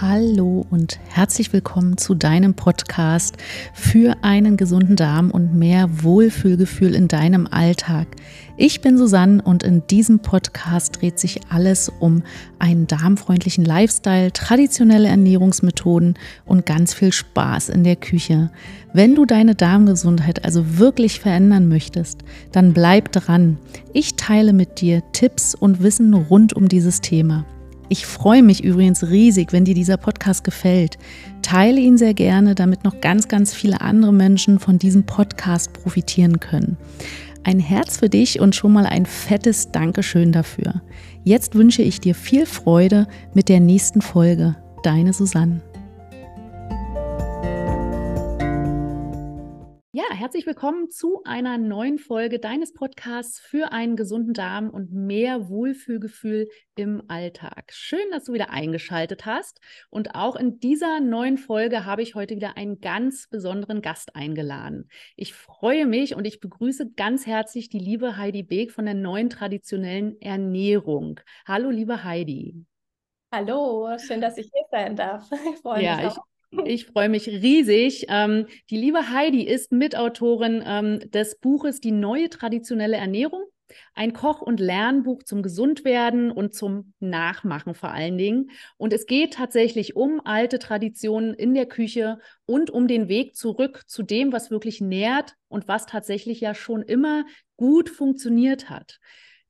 Hallo und herzlich willkommen zu deinem Podcast für einen gesunden Darm und mehr Wohlfühlgefühl in deinem Alltag. Ich bin Susanne und in diesem Podcast dreht sich alles um einen darmfreundlichen Lifestyle, traditionelle Ernährungsmethoden und ganz viel Spaß in der Küche. Wenn du deine Darmgesundheit also wirklich verändern möchtest, dann bleib dran. Ich teile mit dir Tipps und Wissen rund um dieses Thema. Ich freue mich übrigens riesig, wenn dir dieser Podcast gefällt. Teile ihn sehr gerne, damit noch ganz, ganz viele andere Menschen von diesem Podcast profitieren können. Ein Herz für dich und schon mal ein fettes Dankeschön dafür. Jetzt wünsche ich dir viel Freude mit der nächsten Folge. Deine Susanne. Ja, herzlich willkommen zu einer neuen Folge deines Podcasts für einen gesunden Darm und mehr Wohlfühlgefühl im Alltag. Schön, dass du wieder eingeschaltet hast. Und auch in dieser neuen Folge habe ich heute wieder einen ganz besonderen Gast eingeladen. Ich freue mich und ich begrüße ganz herzlich die liebe Heidi Beek von der neuen traditionellen Ernährung. Hallo, liebe Heidi. Hallo, schön, dass ich hier sein darf. Ich freue ja, mich. Auch. Ich freue mich riesig. Ähm, die liebe Heidi ist Mitautorin ähm, des Buches Die neue traditionelle Ernährung. Ein Koch- und Lernbuch zum Gesundwerden und zum Nachmachen vor allen Dingen. Und es geht tatsächlich um alte Traditionen in der Küche und um den Weg zurück zu dem, was wirklich nährt und was tatsächlich ja schon immer gut funktioniert hat.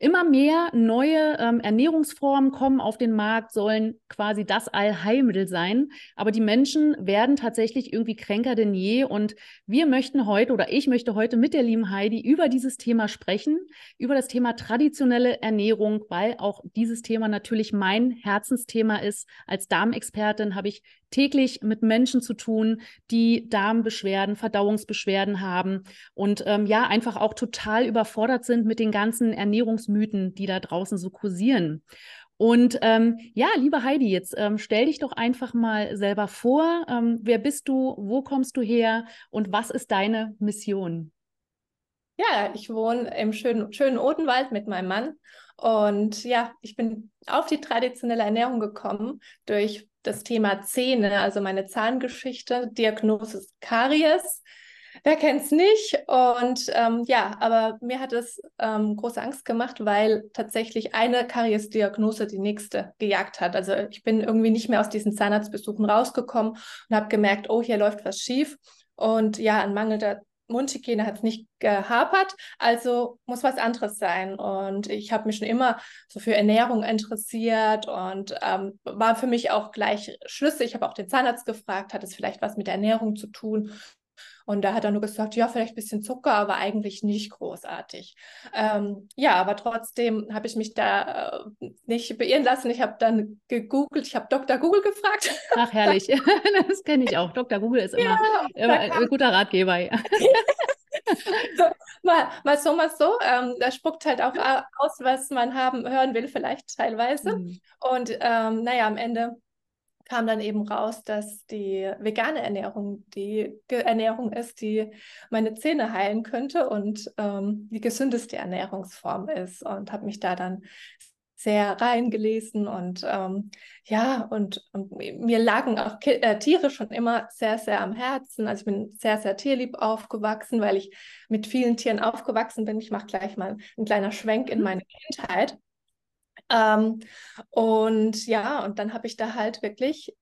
Immer mehr neue ähm, Ernährungsformen kommen auf den Markt, sollen quasi das Allheilmittel sein. Aber die Menschen werden tatsächlich irgendwie kränker denn je. Und wir möchten heute oder ich möchte heute mit der lieben Heidi über dieses Thema sprechen, über das Thema traditionelle Ernährung, weil auch dieses Thema natürlich mein Herzensthema ist. Als Darmexpertin habe ich täglich mit Menschen zu tun, die Darmbeschwerden, Verdauungsbeschwerden haben und ähm, ja, einfach auch total überfordert sind mit den ganzen Ernährungsmythen, die da draußen so kursieren. Und ähm, ja, liebe Heidi, jetzt ähm, stell dich doch einfach mal selber vor. Ähm, wer bist du? Wo kommst du her? Und was ist deine Mission? Ja, ich wohne im schönen, schönen Odenwald mit meinem Mann. Und ja, ich bin auf die traditionelle Ernährung gekommen durch das Thema Zähne, also meine Zahngeschichte, Diagnose Karies. Wer kennt es nicht? Und ähm, ja, aber mir hat es ähm, große Angst gemacht, weil tatsächlich eine Karies-Diagnose die nächste gejagt hat. Also ich bin irgendwie nicht mehr aus diesen Zahnarztbesuchen rausgekommen und habe gemerkt, oh, hier läuft was schief. Und ja, an mangelnder Mundhygiene hat es nicht gehapert, also muss was anderes sein. Und ich habe mich schon immer so für Ernährung interessiert und ähm, war für mich auch gleich schlüssig. Ich habe auch den Zahnarzt gefragt, hat es vielleicht was mit Ernährung zu tun? Und da hat er nur gesagt, ja, vielleicht ein bisschen Zucker, aber eigentlich nicht großartig. Ähm, ja, aber trotzdem habe ich mich da äh, nicht beirren lassen. Ich habe dann gegoogelt, ich habe Dr. Google gefragt. Ach, herrlich. das kenne ich auch. Dr. Google ist immer, ja, immer ein guter Ratgeber. Ja. mal, mal so, mal so. Ähm, da spuckt halt auch aus, was man haben, hören will, vielleicht teilweise. Mhm. Und ähm, naja, am Ende kam dann eben raus, dass die vegane Ernährung die Ernährung ist, die meine Zähne heilen könnte und ähm, die gesündeste Ernährungsform ist. Und habe mich da dann sehr reingelesen und ähm, ja, und, und, mir lagen auch Ki äh, Tiere schon immer sehr, sehr am Herzen. Also ich bin sehr, sehr tierlieb aufgewachsen, weil ich mit vielen Tieren aufgewachsen bin. Ich mache gleich mal einen kleinen Schwenk in mhm. meine Kindheit. Ähm, und ja, und dann habe ich da halt wirklich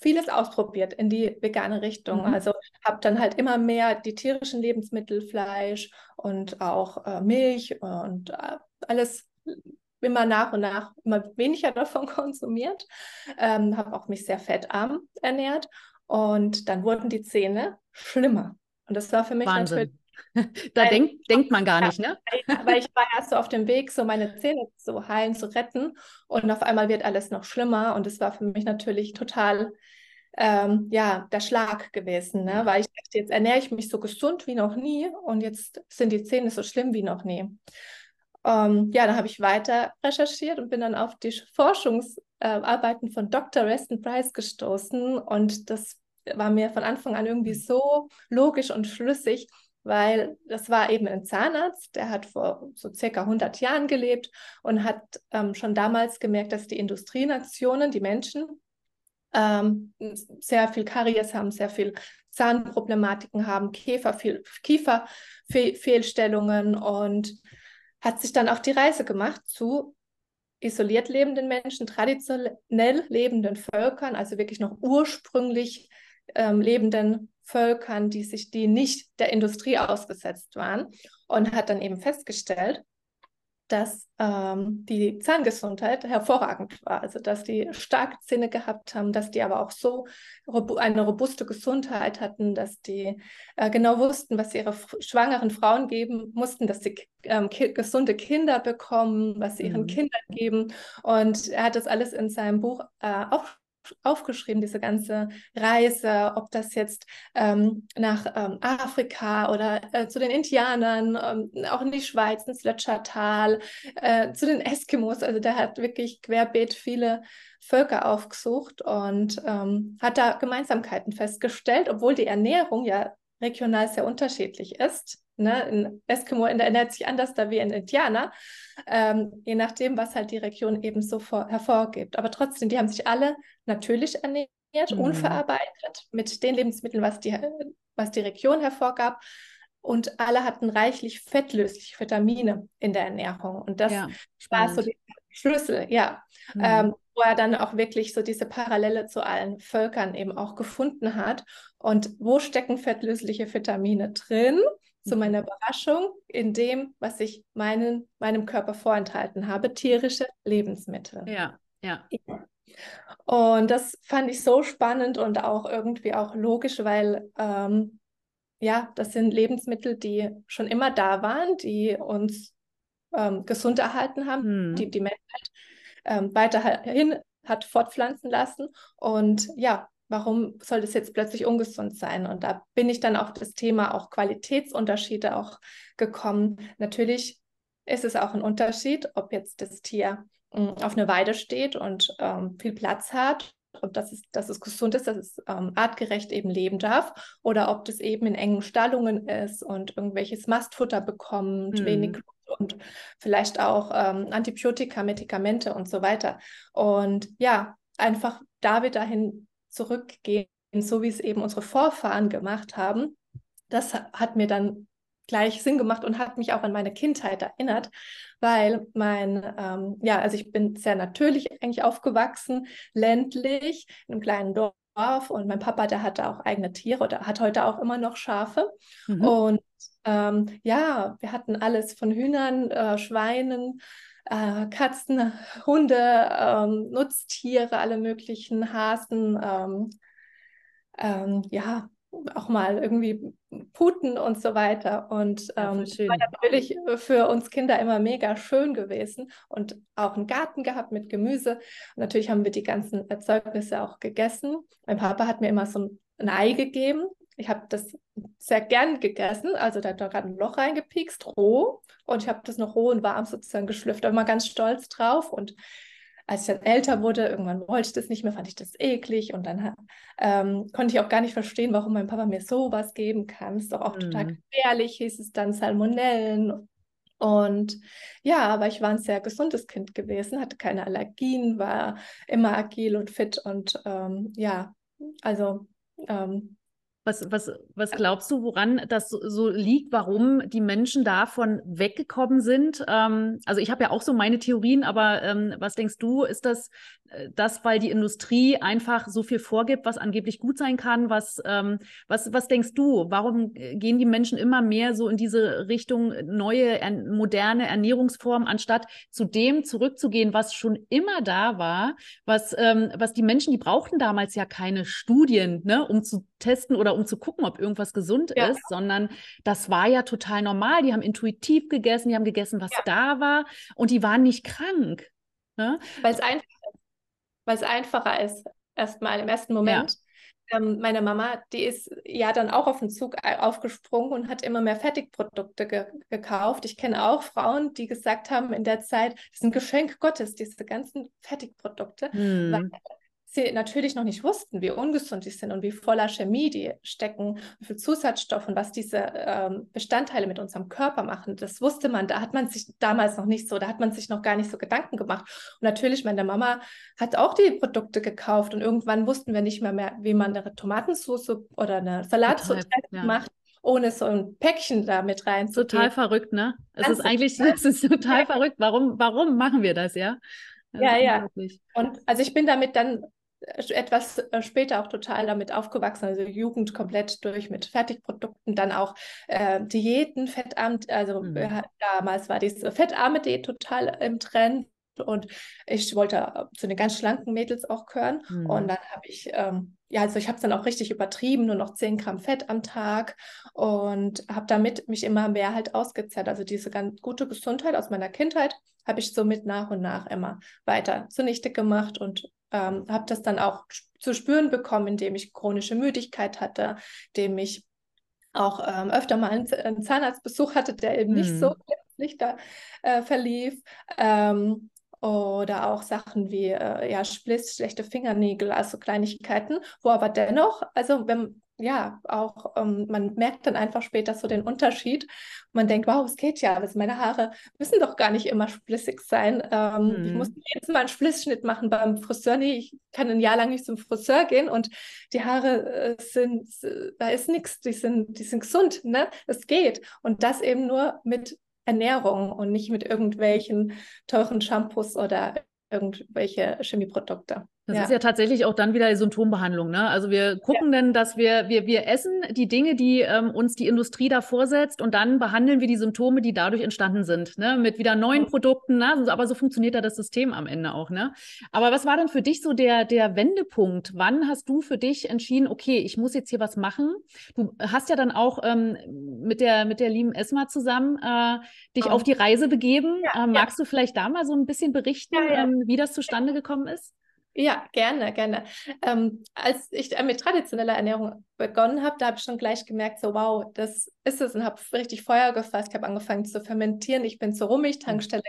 vieles ausprobiert in die vegane Richtung. Mhm. Also habe dann halt immer mehr die tierischen Lebensmittel, Fleisch und auch äh, Milch und äh, alles immer nach und nach immer weniger davon konsumiert. Ähm, habe auch mich sehr fettarm ernährt und dann wurden die Zähne schlimmer. Und das war für mich Wahnsinn. natürlich da weil, denk, denkt man gar nicht, ne? Weil ich war erst so auf dem Weg, so meine Zähne zu heilen, zu retten. Und auf einmal wird alles noch schlimmer. Und es war für mich natürlich total, ähm, ja, der Schlag gewesen, ne? Weil ich dachte, jetzt ernähre ich mich so gesund wie noch nie. Und jetzt sind die Zähne so schlimm wie noch nie. Ähm, ja, dann habe ich weiter recherchiert und bin dann auf die Forschungsarbeiten äh, von Dr. Reston Price gestoßen. Und das war mir von Anfang an irgendwie so logisch und schlüssig, weil das war eben ein Zahnarzt, der hat vor so circa 100 Jahren gelebt und hat ähm, schon damals gemerkt, dass die Industrienationen, die Menschen, ähm, sehr viel Karies haben, sehr viel Zahnproblematiken haben, Käfer, viel, Kieferfehlstellungen und hat sich dann auf die Reise gemacht zu isoliert lebenden Menschen, traditionell lebenden Völkern, also wirklich noch ursprünglich ähm, lebenden Völkern, die sich, die nicht der Industrie ausgesetzt waren und hat dann eben festgestellt, dass ähm, die Zahngesundheit hervorragend war, also dass die starke Zähne gehabt haben, dass die aber auch so robu eine robuste Gesundheit hatten, dass die äh, genau wussten, was sie ihre schwangeren Frauen geben mussten, dass sie ähm, ki gesunde Kinder bekommen, was sie ihren mhm. Kindern geben. Und er hat das alles in seinem Buch äh, auch aufgeschrieben, diese ganze Reise, ob das jetzt ähm, nach ähm, Afrika oder äh, zu den Indianern, ähm, auch in die Schweiz, ins Lötschertal, äh, zu den Eskimos. Also der hat wirklich querbeet viele Völker aufgesucht und ähm, hat da Gemeinsamkeiten festgestellt, obwohl die Ernährung ja regional sehr unterschiedlich ist. Ne? Ein Eskimo ernährt sich anders da wie ein Indianer, ähm, je nachdem, was halt die Region eben so vor, hervorgibt. Aber trotzdem, die haben sich alle natürlich ernährt, mhm. unverarbeitet, mit den Lebensmitteln, was die, was die Region hervorgab. Und alle hatten reichlich fettlösliche Vitamine in der Ernährung. Und das ja, war so der Schlüssel, ja. Mhm. Ähm, wo er dann auch wirklich so diese Parallele zu allen Völkern eben auch gefunden hat. Und wo stecken fettlösliche Vitamine drin? zu mhm. meiner Überraschung in dem, was ich meinen, meinem Körper vorenthalten habe, tierische Lebensmittel. Ja, ja. Und das fand ich so spannend und auch irgendwie auch logisch, weil ähm, ja, das sind Lebensmittel, die schon immer da waren, die uns ähm, gesund erhalten haben, hm. die die Menschheit ähm, weiterhin hat fortpflanzen lassen. Und ja, warum soll das jetzt plötzlich ungesund sein? Und da bin ich dann auf das Thema auch Qualitätsunterschiede auch gekommen. Natürlich ist es auch ein Unterschied, ob jetzt das Tier hm, auf einer Weide steht und ähm, viel Platz hat und dass es, dass es gesund ist, dass es ähm, artgerecht eben leben darf, oder ob das eben in engen Stallungen ist und irgendwelches Mastfutter bekommt, mhm. wenig und vielleicht auch ähm, Antibiotika, Medikamente und so weiter. Und ja, einfach da wir dahin zurückgehen, so wie es eben unsere Vorfahren gemacht haben, das hat mir dann gleich Sinn gemacht und hat mich auch an meine Kindheit erinnert, weil mein, ähm, ja, also ich bin sehr natürlich eigentlich aufgewachsen, ländlich, in einem kleinen Dorf und mein Papa, der hatte auch eigene Tiere oder hat heute auch immer noch Schafe. Mhm. Und ähm, ja, wir hatten alles von Hühnern, äh, Schweinen, äh, Katzen, Hunde, ähm, Nutztiere, alle möglichen Hasen, ähm, ähm, ja, auch mal irgendwie Puten und so weiter. Und ähm, ja, war natürlich für uns Kinder immer mega schön gewesen und auch einen Garten gehabt mit Gemüse. Und natürlich haben wir die ganzen Erzeugnisse auch gegessen. Mein Papa hat mir immer so ein Ei gegeben. Ich habe das sehr gern gegessen. Also da hat er gerade ein Loch reingepikst, roh. Und ich habe das noch roh und warm sozusagen geschlüpft. Da war ganz stolz drauf. Und als ich dann älter wurde, irgendwann wollte ich das nicht mehr, fand ich das eklig. Und dann ähm, konnte ich auch gar nicht verstehen, warum mein Papa mir sowas geben kann. Ist doch auch mhm. total gefährlich, hieß es dann Salmonellen. Und ja, aber ich war ein sehr gesundes Kind gewesen, hatte keine Allergien, war immer agil und fit und ähm, ja, also ähm, was, was, was glaubst du, woran das so, liegt, warum die Menschen davon weggekommen sind? Ähm, also ich habe ja auch so meine Theorien, aber ähm, was denkst du, ist das äh, das, weil die Industrie einfach so viel vorgibt, was angeblich gut sein kann? Was, ähm, was, was denkst du, warum gehen die Menschen immer mehr so in diese Richtung neue, er, moderne Ernährungsformen, anstatt zu dem zurückzugehen, was schon immer da war, was, ähm, was die Menschen, die brauchten damals ja keine Studien, ne, um zu testen oder um zu gucken, ob irgendwas gesund ja. ist, sondern das war ja total normal. Die haben intuitiv gegessen, die haben gegessen, was ja. da war und die waren nicht krank. Ne? Weil es einfach weil es einfacher ist, erstmal im ersten Moment. Ja. Ähm, meine Mama, die ist ja dann auch auf den Zug aufgesprungen und hat immer mehr Fertigprodukte ge gekauft. Ich kenne auch Frauen, die gesagt haben in der Zeit, das ist ein Geschenk Gottes, diese ganzen Fertigprodukte, hm. weil sie natürlich noch nicht wussten, wie ungesund die sind und wie voller Chemie die stecken, wie viel Zusatzstoff und was diese ähm, Bestandteile mit unserem Körper machen. Das wusste man, da hat man sich damals noch nicht so, da hat man sich noch gar nicht so Gedanken gemacht. Und natürlich, meine Mama hat auch die Produkte gekauft und irgendwann wussten wir nicht mehr, mehr wie man eine Tomatensauce oder eine Salatsauce ja. macht ohne so ein Päckchen da mit rein. Total verrückt, ne? Es ist eigentlich, es ist total verrückt. Warum, warum machen wir das, ja? ja, ja. Und also ich bin damit dann etwas äh, später auch total damit aufgewachsen, also Jugend komplett durch mit Fertigprodukten, dann auch äh, Diäten, fettarm, also mhm. äh, damals war diese fettarme Diät total im Trend und ich wollte äh, zu den ganz schlanken Mädels auch gehören mhm. und dann habe ich, ähm, ja, also ich habe es dann auch richtig übertrieben, nur noch 10 Gramm Fett am Tag und habe damit mich immer mehr halt ausgezehrt, also diese ganz gute Gesundheit aus meiner Kindheit habe ich somit nach und nach immer weiter zunichte gemacht und ähm, habe das dann auch zu spüren bekommen, indem ich chronische Müdigkeit hatte, indem ich auch ähm, öfter mal einen, Zahnarztbesuch hatte, der eben nicht so plötzlich mhm. da äh, verlief. Ähm, oder auch Sachen wie äh, ja, Spliss, schlechte Fingernägel, also Kleinigkeiten, wo aber dennoch, also wenn ja, auch ähm, man merkt dann einfach später so den Unterschied. Man denkt, wow, es geht ja, also meine Haare müssen doch gar nicht immer splissig sein. Ähm, mhm. Ich muss jedes Mal einen Splissschnitt machen beim Friseur. Nee, ich kann ein Jahr lang nicht zum Friseur gehen und die Haare äh, sind, da ist nichts, die sind, die sind gesund, ne? Es geht. Und das eben nur mit Ernährung und nicht mit irgendwelchen teuren Shampoos oder irgendwelche Chemieprodukte. Das ja. ist ja tatsächlich auch dann wieder die Symptombehandlung. Ne? Also wir gucken ja. dann, dass wir, wir, wir essen die Dinge, die ähm, uns die Industrie da vorsetzt und dann behandeln wir die Symptome, die dadurch entstanden sind, ne? mit wieder neuen. Produkten. Ne? Aber so funktioniert da das System am Ende auch. Ne? Aber was war denn für dich so der, der Wendepunkt? Wann hast du für dich entschieden, okay, ich muss jetzt hier was machen? Du hast ja dann auch ähm, mit, der, mit der lieben Esma zusammen äh, dich oh. auf die Reise begeben. Ja, äh, magst du vielleicht da mal so ein bisschen berichten, ähm, wie das zustande gekommen ist? Ja, gerne, gerne. Ähm, als ich mit traditioneller Ernährung begonnen habe, da habe ich schon gleich gemerkt, so wow, das ist es und habe richtig Feuer gefasst. Ich habe angefangen zu fermentieren. Ich bin zur Rummig-Tankstelle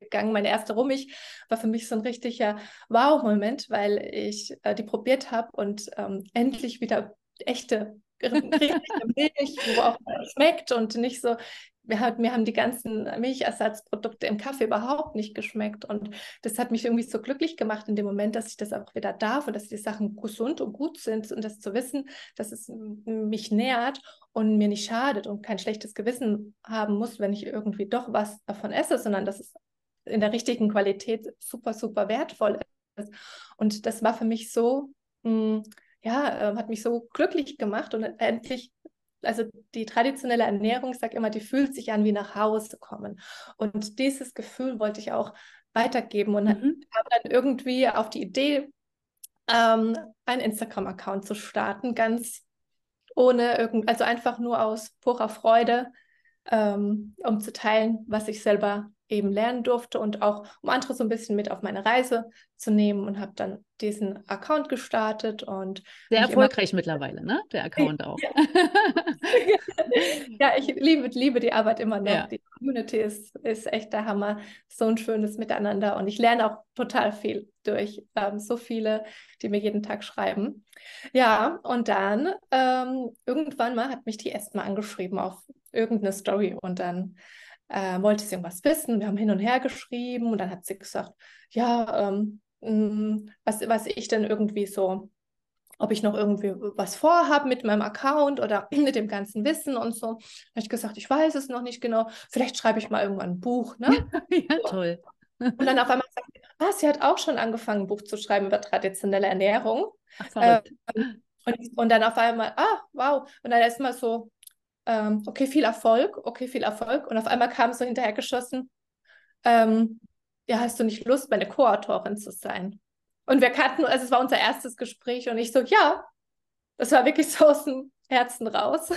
gegangen. Meine erste Rummig war für mich so ein richtiger Wow-Moment, weil ich äh, die probiert habe und ähm, endlich wieder echte Milch, wo auch schmeckt und nicht so mir, hat, mir haben die ganzen Milchersatzprodukte im Kaffee überhaupt nicht geschmeckt. Und das hat mich irgendwie so glücklich gemacht in dem Moment, dass ich das auch wieder darf und dass die Sachen gesund und gut sind und das zu wissen, dass es mich nährt und mir nicht schadet und kein schlechtes Gewissen haben muss, wenn ich irgendwie doch was davon esse, sondern dass es in der richtigen Qualität super, super wertvoll ist. Und das war für mich so, mh, hm, ja, äh, hat mich so glücklich gemacht und endlich also die traditionelle Ernährung, ich sage immer, die fühlt sich an wie nach Hause kommen. Und dieses Gefühl wollte ich auch weitergeben und mhm. habe dann irgendwie auf die Idee, ähm, einen Instagram-Account zu starten, ganz ohne irgend, also einfach nur aus purer Freude, ähm, um zu teilen, was ich selber eben lernen durfte und auch um andere so ein bisschen mit auf meine Reise zu nehmen und habe dann diesen Account gestartet und sehr erfolgreich mittlerweile, ne? Der Account auch. Ja, ja ich liebe, liebe die Arbeit immer noch. Ja. Die Community ist, ist echt der Hammer. So ein schönes Miteinander und ich lerne auch total viel durch ähm, so viele, die mir jeden Tag schreiben. Ja, und dann ähm, irgendwann mal hat mich die Esma angeschrieben auf irgendeine Story und dann äh, wollte sie irgendwas wissen. Wir haben hin und her geschrieben und dann hat sie gesagt, ja, ähm, mh, mm, was, was ich denn irgendwie so, ob ich noch irgendwie was vorhabe mit meinem Account oder mit dem ganzen Wissen und so. Da habe ich gesagt, ich weiß es noch nicht genau. Vielleicht schreibe ich mal irgendwann ein Buch. Ne? ja, toll. Und dann auf einmal sagt sie, ah, sie hat auch schon angefangen, ein Buch zu schreiben über traditionelle Ernährung. Ach, ähm, und, und, dann auf einmal, ah, wow. Und dann erstmal so, ähm, okay, viel Erfolg, okay, viel Erfolg. Und auf einmal kam so hinterhergeschossen, ähm, ja, hast du nicht Lust, meine Co-Autorin zu sein? Und wir kannten, also es war unser erstes Gespräch und ich so, ja, das war wirklich so aus dem Herzen raus.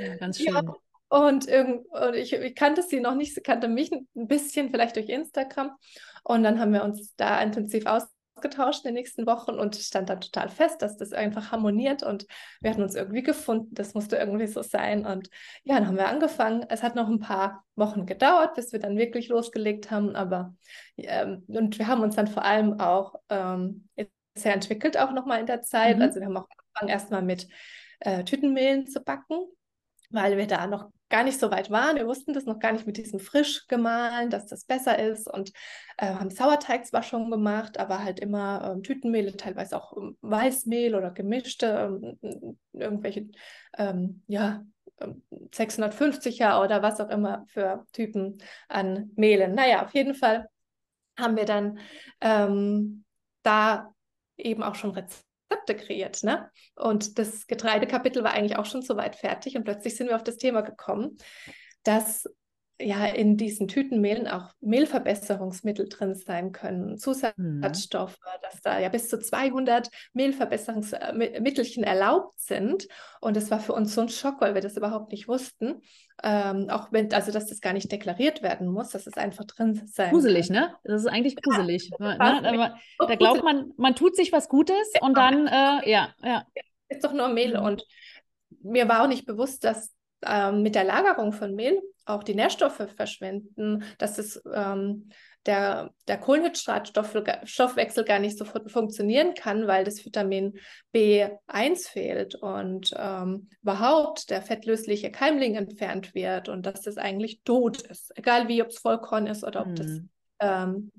Ja, ganz schön. Ja, und, irgend, und ich, ich, kannte sie noch nicht, sie kannte mich ein bisschen, vielleicht durch Instagram. Und dann haben wir uns da intensiv aus ausgetauscht in den nächsten Wochen und stand dann total fest, dass das einfach harmoniert und wir hatten uns irgendwie gefunden, das musste irgendwie so sein und ja, dann haben wir angefangen. Es hat noch ein paar Wochen gedauert, bis wir dann wirklich losgelegt haben, aber ähm, und wir haben uns dann vor allem auch ähm, sehr entwickelt auch nochmal in der Zeit. Mhm. Also wir haben auch angefangen erstmal mit äh, Tütenmehlen zu backen, weil wir da noch gar nicht so weit waren. Wir wussten das noch gar nicht mit diesem frisch gemahlen, dass das besser ist und äh, haben Sauerteig zwar schon gemacht, aber halt immer ähm, Tütenmehle, teilweise auch ähm, Weißmehl oder gemischte, ähm, irgendwelche, ähm, ja, 650er oder was auch immer für Typen an Mehlen. Naja, auf jeden Fall haben wir dann ähm, da eben auch schon Rezepte kreiert. Ne? Und das Getreidekapitel war eigentlich auch schon soweit fertig und plötzlich sind wir auf das Thema gekommen, dass ja in diesen Tütenmehlen auch Mehlverbesserungsmittel drin sein können, mhm. Zusatzstoffe, mhm. dass da ja bis zu 200 Mehlverbesserungsmittelchen erlaubt sind. Und das war für uns so ein Schock, weil wir das überhaupt nicht wussten. Ähm, auch wenn, also dass das gar nicht deklariert werden muss, dass es einfach drin sein Gruselig, kann. ne? Das ist eigentlich gruselig. Ja, ne? Aber, da glaubt man, man tut sich was Gutes ja, und dann, äh, ja, ja. Ist doch nur Mehl. Mhm. Und mir war auch nicht bewusst, dass ähm, mit der Lagerung von Mehl auch die Nährstoffe verschwinden, dass es ähm, der, der Kohlenhydratstoffwechsel gar nicht so fun funktionieren kann, weil das Vitamin B1 fehlt und ähm, überhaupt der fettlösliche Keimling entfernt wird und dass das eigentlich tot ist. Egal wie, ob es Vollkorn ist oder ob mm. das hm. ähm,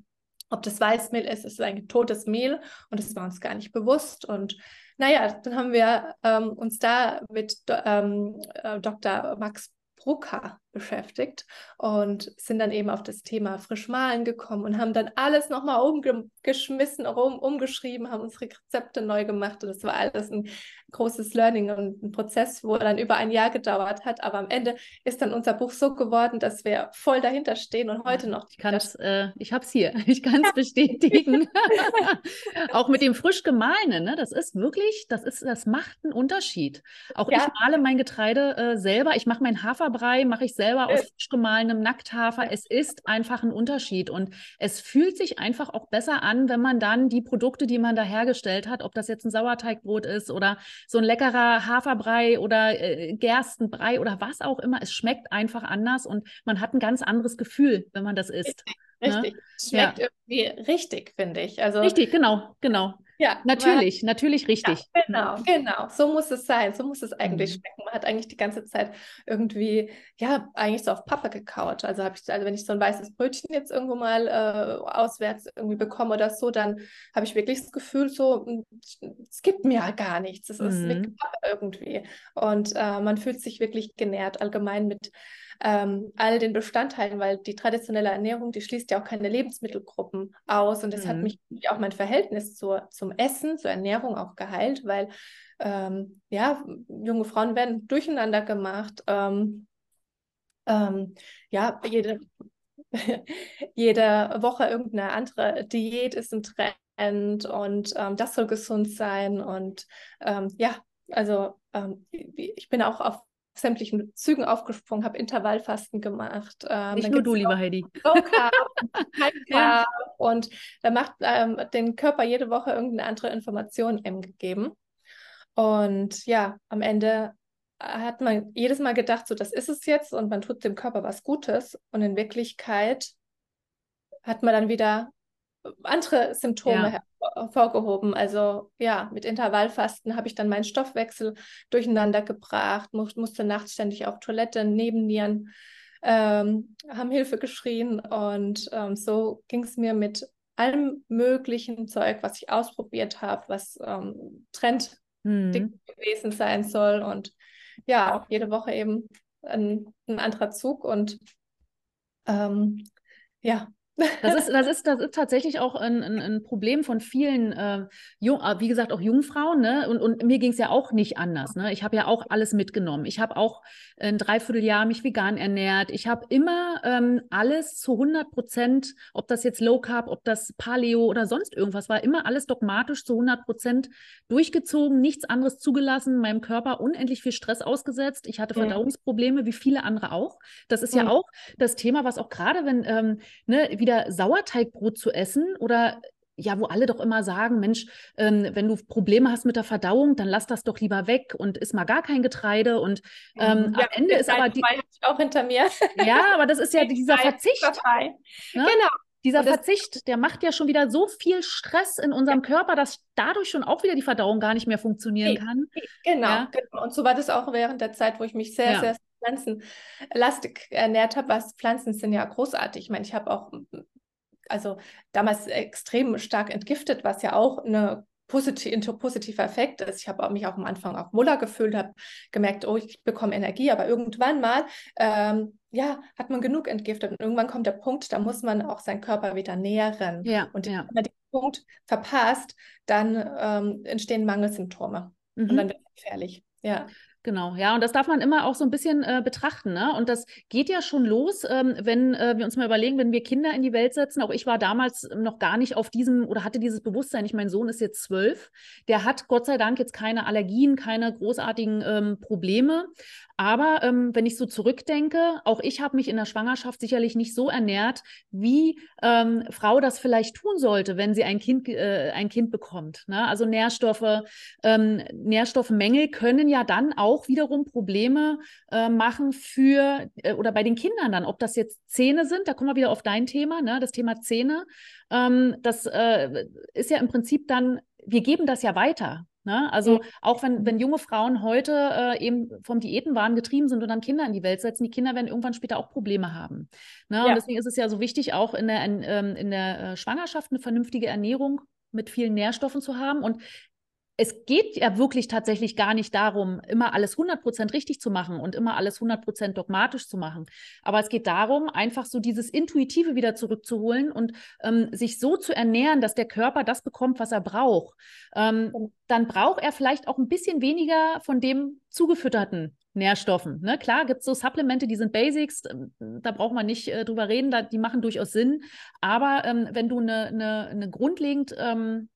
ob das Weißmehl ist, ist ein totes Mehl und das war uns gar nicht bewusst. Und naja, dann haben wir ähm, uns da mit ähm, äh, Dr. Max Brucker beschäftigt und sind dann eben auf das Thema Frischmalen gekommen und haben dann alles nochmal umgeschmissen, um, umgeschrieben, haben unsere Rezepte neu gemacht und das war alles ein großes Learning und ein Prozess, wo dann über ein Jahr gedauert hat, aber am Ende ist dann unser Buch so geworden, dass wir voll dahinter stehen und heute noch. Ich äh, ich habe es hier, ich kann es bestätigen. Auch mit dem frisch gemahlenen, ne? das ist wirklich, das ist, das macht einen Unterschied. Auch ja. ich male mein Getreide äh, selber, ich mache meinen Haferbrei, mache ich selber selber aus frisch gemahlenem Nackthafer. Es ist einfach ein Unterschied und es fühlt sich einfach auch besser an, wenn man dann die Produkte, die man da hergestellt hat, ob das jetzt ein Sauerteigbrot ist oder so ein leckerer Haferbrei oder äh, Gerstenbrei oder was auch immer, es schmeckt einfach anders und man hat ein ganz anderes Gefühl, wenn man das isst. Richtig. Ne? Schmeckt ja. irgendwie richtig, finde ich. Also, richtig, genau, genau. Ja, natürlich, man, natürlich richtig. Ja, genau, genau. So muss es sein. So muss es eigentlich mhm. schmecken. Man hat eigentlich die ganze Zeit irgendwie, ja, eigentlich so auf Pappe gekaut. Also habe ich, also wenn ich so ein weißes Brötchen jetzt irgendwo mal äh, auswärts irgendwie bekomme oder so, dann habe ich wirklich das Gefühl, so, hm, es gibt mir ja gar nichts. Es ist mhm. Pappe irgendwie. Und äh, man fühlt sich wirklich genährt, allgemein mit ähm, all den Bestandteilen, weil die traditionelle Ernährung, die schließt ja auch keine Lebensmittelgruppen aus. Und das mhm. hat mich auch mein Verhältnis zur, zum Essen, zur Ernährung auch geheilt, weil ähm, ja, junge Frauen werden durcheinander gemacht. Ähm, ähm ja, jede, jede Woche irgendeine andere Diät ist im Trend und ähm, das soll gesund sein. Und ähm, ja, also ich bin auch auf sämtlichen Zügen aufgesprungen, habe Intervallfasten gemacht. Ähm, Nicht nur du, liebe Heidi. ja. Und da macht ähm, den Körper jede Woche irgendeine andere Information eben gegeben. Und ja, am Ende hat man jedes Mal gedacht, so das ist es jetzt und man tut dem Körper was Gutes. Und in Wirklichkeit hat man dann wieder andere Symptome ja. Hervorgehoben. Also ja, mit Intervallfasten habe ich dann meinen Stoffwechsel durcheinander gebracht, mu musste nachts ständig auf Toilette, Nebennieren ähm, haben Hilfe geschrien und ähm, so ging es mir mit allem möglichen Zeug, was ich ausprobiert habe, was ähm, Trend hm. gewesen sein soll und ja, auch jede Woche eben ein, ein anderer Zug und ähm, ja, das ist, das ist, das ist tatsächlich auch ein, ein, ein Problem von vielen, äh, jung, wie gesagt, auch Jungfrauen. Ne? Und, und mir ging es ja auch nicht anders. Ne? Ich habe ja auch alles mitgenommen. Ich habe auch ein Dreivierteljahr mich vegan ernährt. Ich habe immer ähm, alles zu 100 Prozent, ob das jetzt Low Carb, ob das Paleo oder sonst irgendwas war, immer alles dogmatisch zu 100 Prozent durchgezogen, nichts anderes zugelassen, meinem Körper unendlich viel Stress ausgesetzt. Ich hatte Verdauungsprobleme, wie viele andere auch. Das ist ja, ja auch das Thema, was auch gerade, wenn, ähm, ne, wie wieder Sauerteigbrot zu essen oder ja, wo alle doch immer sagen, Mensch, ähm, wenn du Probleme hast mit der Verdauung, dann lass das doch lieber weg und isst mal gar kein Getreide. Und ähm, ja, am Ende ist aber die auch hinter mir. Ja, aber das ist ja dieser Verzicht. Ne? Genau. dieser Verzicht, der macht ja schon wieder so viel Stress in unserem ja. Körper, dass dadurch schon auch wieder die Verdauung gar nicht mehr funktionieren kann. Genau, ja. genau. Und so war das auch während der Zeit, wo ich mich sehr, sehr pflanzenlastig ernährt habe. Was Pflanzen sind ja großartig. Ich meine, ich habe auch also damals extrem stark entgiftet, was ja auch eine positiv, positiver Effekt ist. Ich habe mich auch am Anfang auch Muller gefühlt, habe gemerkt, oh, ich bekomme Energie, aber irgendwann mal, ähm, ja, hat man genug entgiftet und irgendwann kommt der Punkt, da muss man auch seinen Körper wieder nähren. Ja, und ja. wenn man den Punkt verpasst, dann ähm, entstehen Mangelsymptome mhm. und dann wird es gefährlich. Ja. Genau, ja, und das darf man immer auch so ein bisschen äh, betrachten. Ne? Und das geht ja schon los, ähm, wenn äh, wir uns mal überlegen, wenn wir Kinder in die Welt setzen. Auch ich war damals noch gar nicht auf diesem oder hatte dieses Bewusstsein. Ich, mein Sohn ist jetzt zwölf. Der hat Gott sei Dank jetzt keine Allergien, keine großartigen ähm, Probleme. Aber ähm, wenn ich so zurückdenke, auch ich habe mich in der Schwangerschaft sicherlich nicht so ernährt, wie ähm, Frau das vielleicht tun sollte, wenn sie ein Kind, äh, ein kind bekommt. Ne? Also Nährstoffe, ähm, Nährstoffmängel können ja dann auch wiederum Probleme äh, machen für äh, oder bei den Kindern dann, ob das jetzt Zähne sind, da kommen wir wieder auf dein Thema, ne? das Thema Zähne. Ähm, das äh, ist ja im Prinzip dann, wir geben das ja weiter. Ne? Also auch wenn, wenn junge Frauen heute äh, eben vom Diätenwahn getrieben sind und dann Kinder in die Welt setzen, die Kinder werden irgendwann später auch Probleme haben. Ne? Ja. Und deswegen ist es ja so wichtig, auch in der, in, ähm, in der äh, Schwangerschaft eine vernünftige Ernährung mit vielen Nährstoffen zu haben. Und es geht ja wirklich tatsächlich gar nicht darum, immer alles 100% richtig zu machen und immer alles 100% dogmatisch zu machen. Aber es geht darum, einfach so dieses Intuitive wieder zurückzuholen und ähm, sich so zu ernähren, dass der Körper das bekommt, was er braucht. Ähm, genau. dann braucht er vielleicht auch ein bisschen weniger von dem zugefütterten Nährstoffen. Ne? Klar gibt es so Supplemente, die sind Basics, ähm, da braucht man nicht äh, drüber reden, da, die machen durchaus Sinn. Aber ähm, wenn du eine ne, ne grundlegend ähm,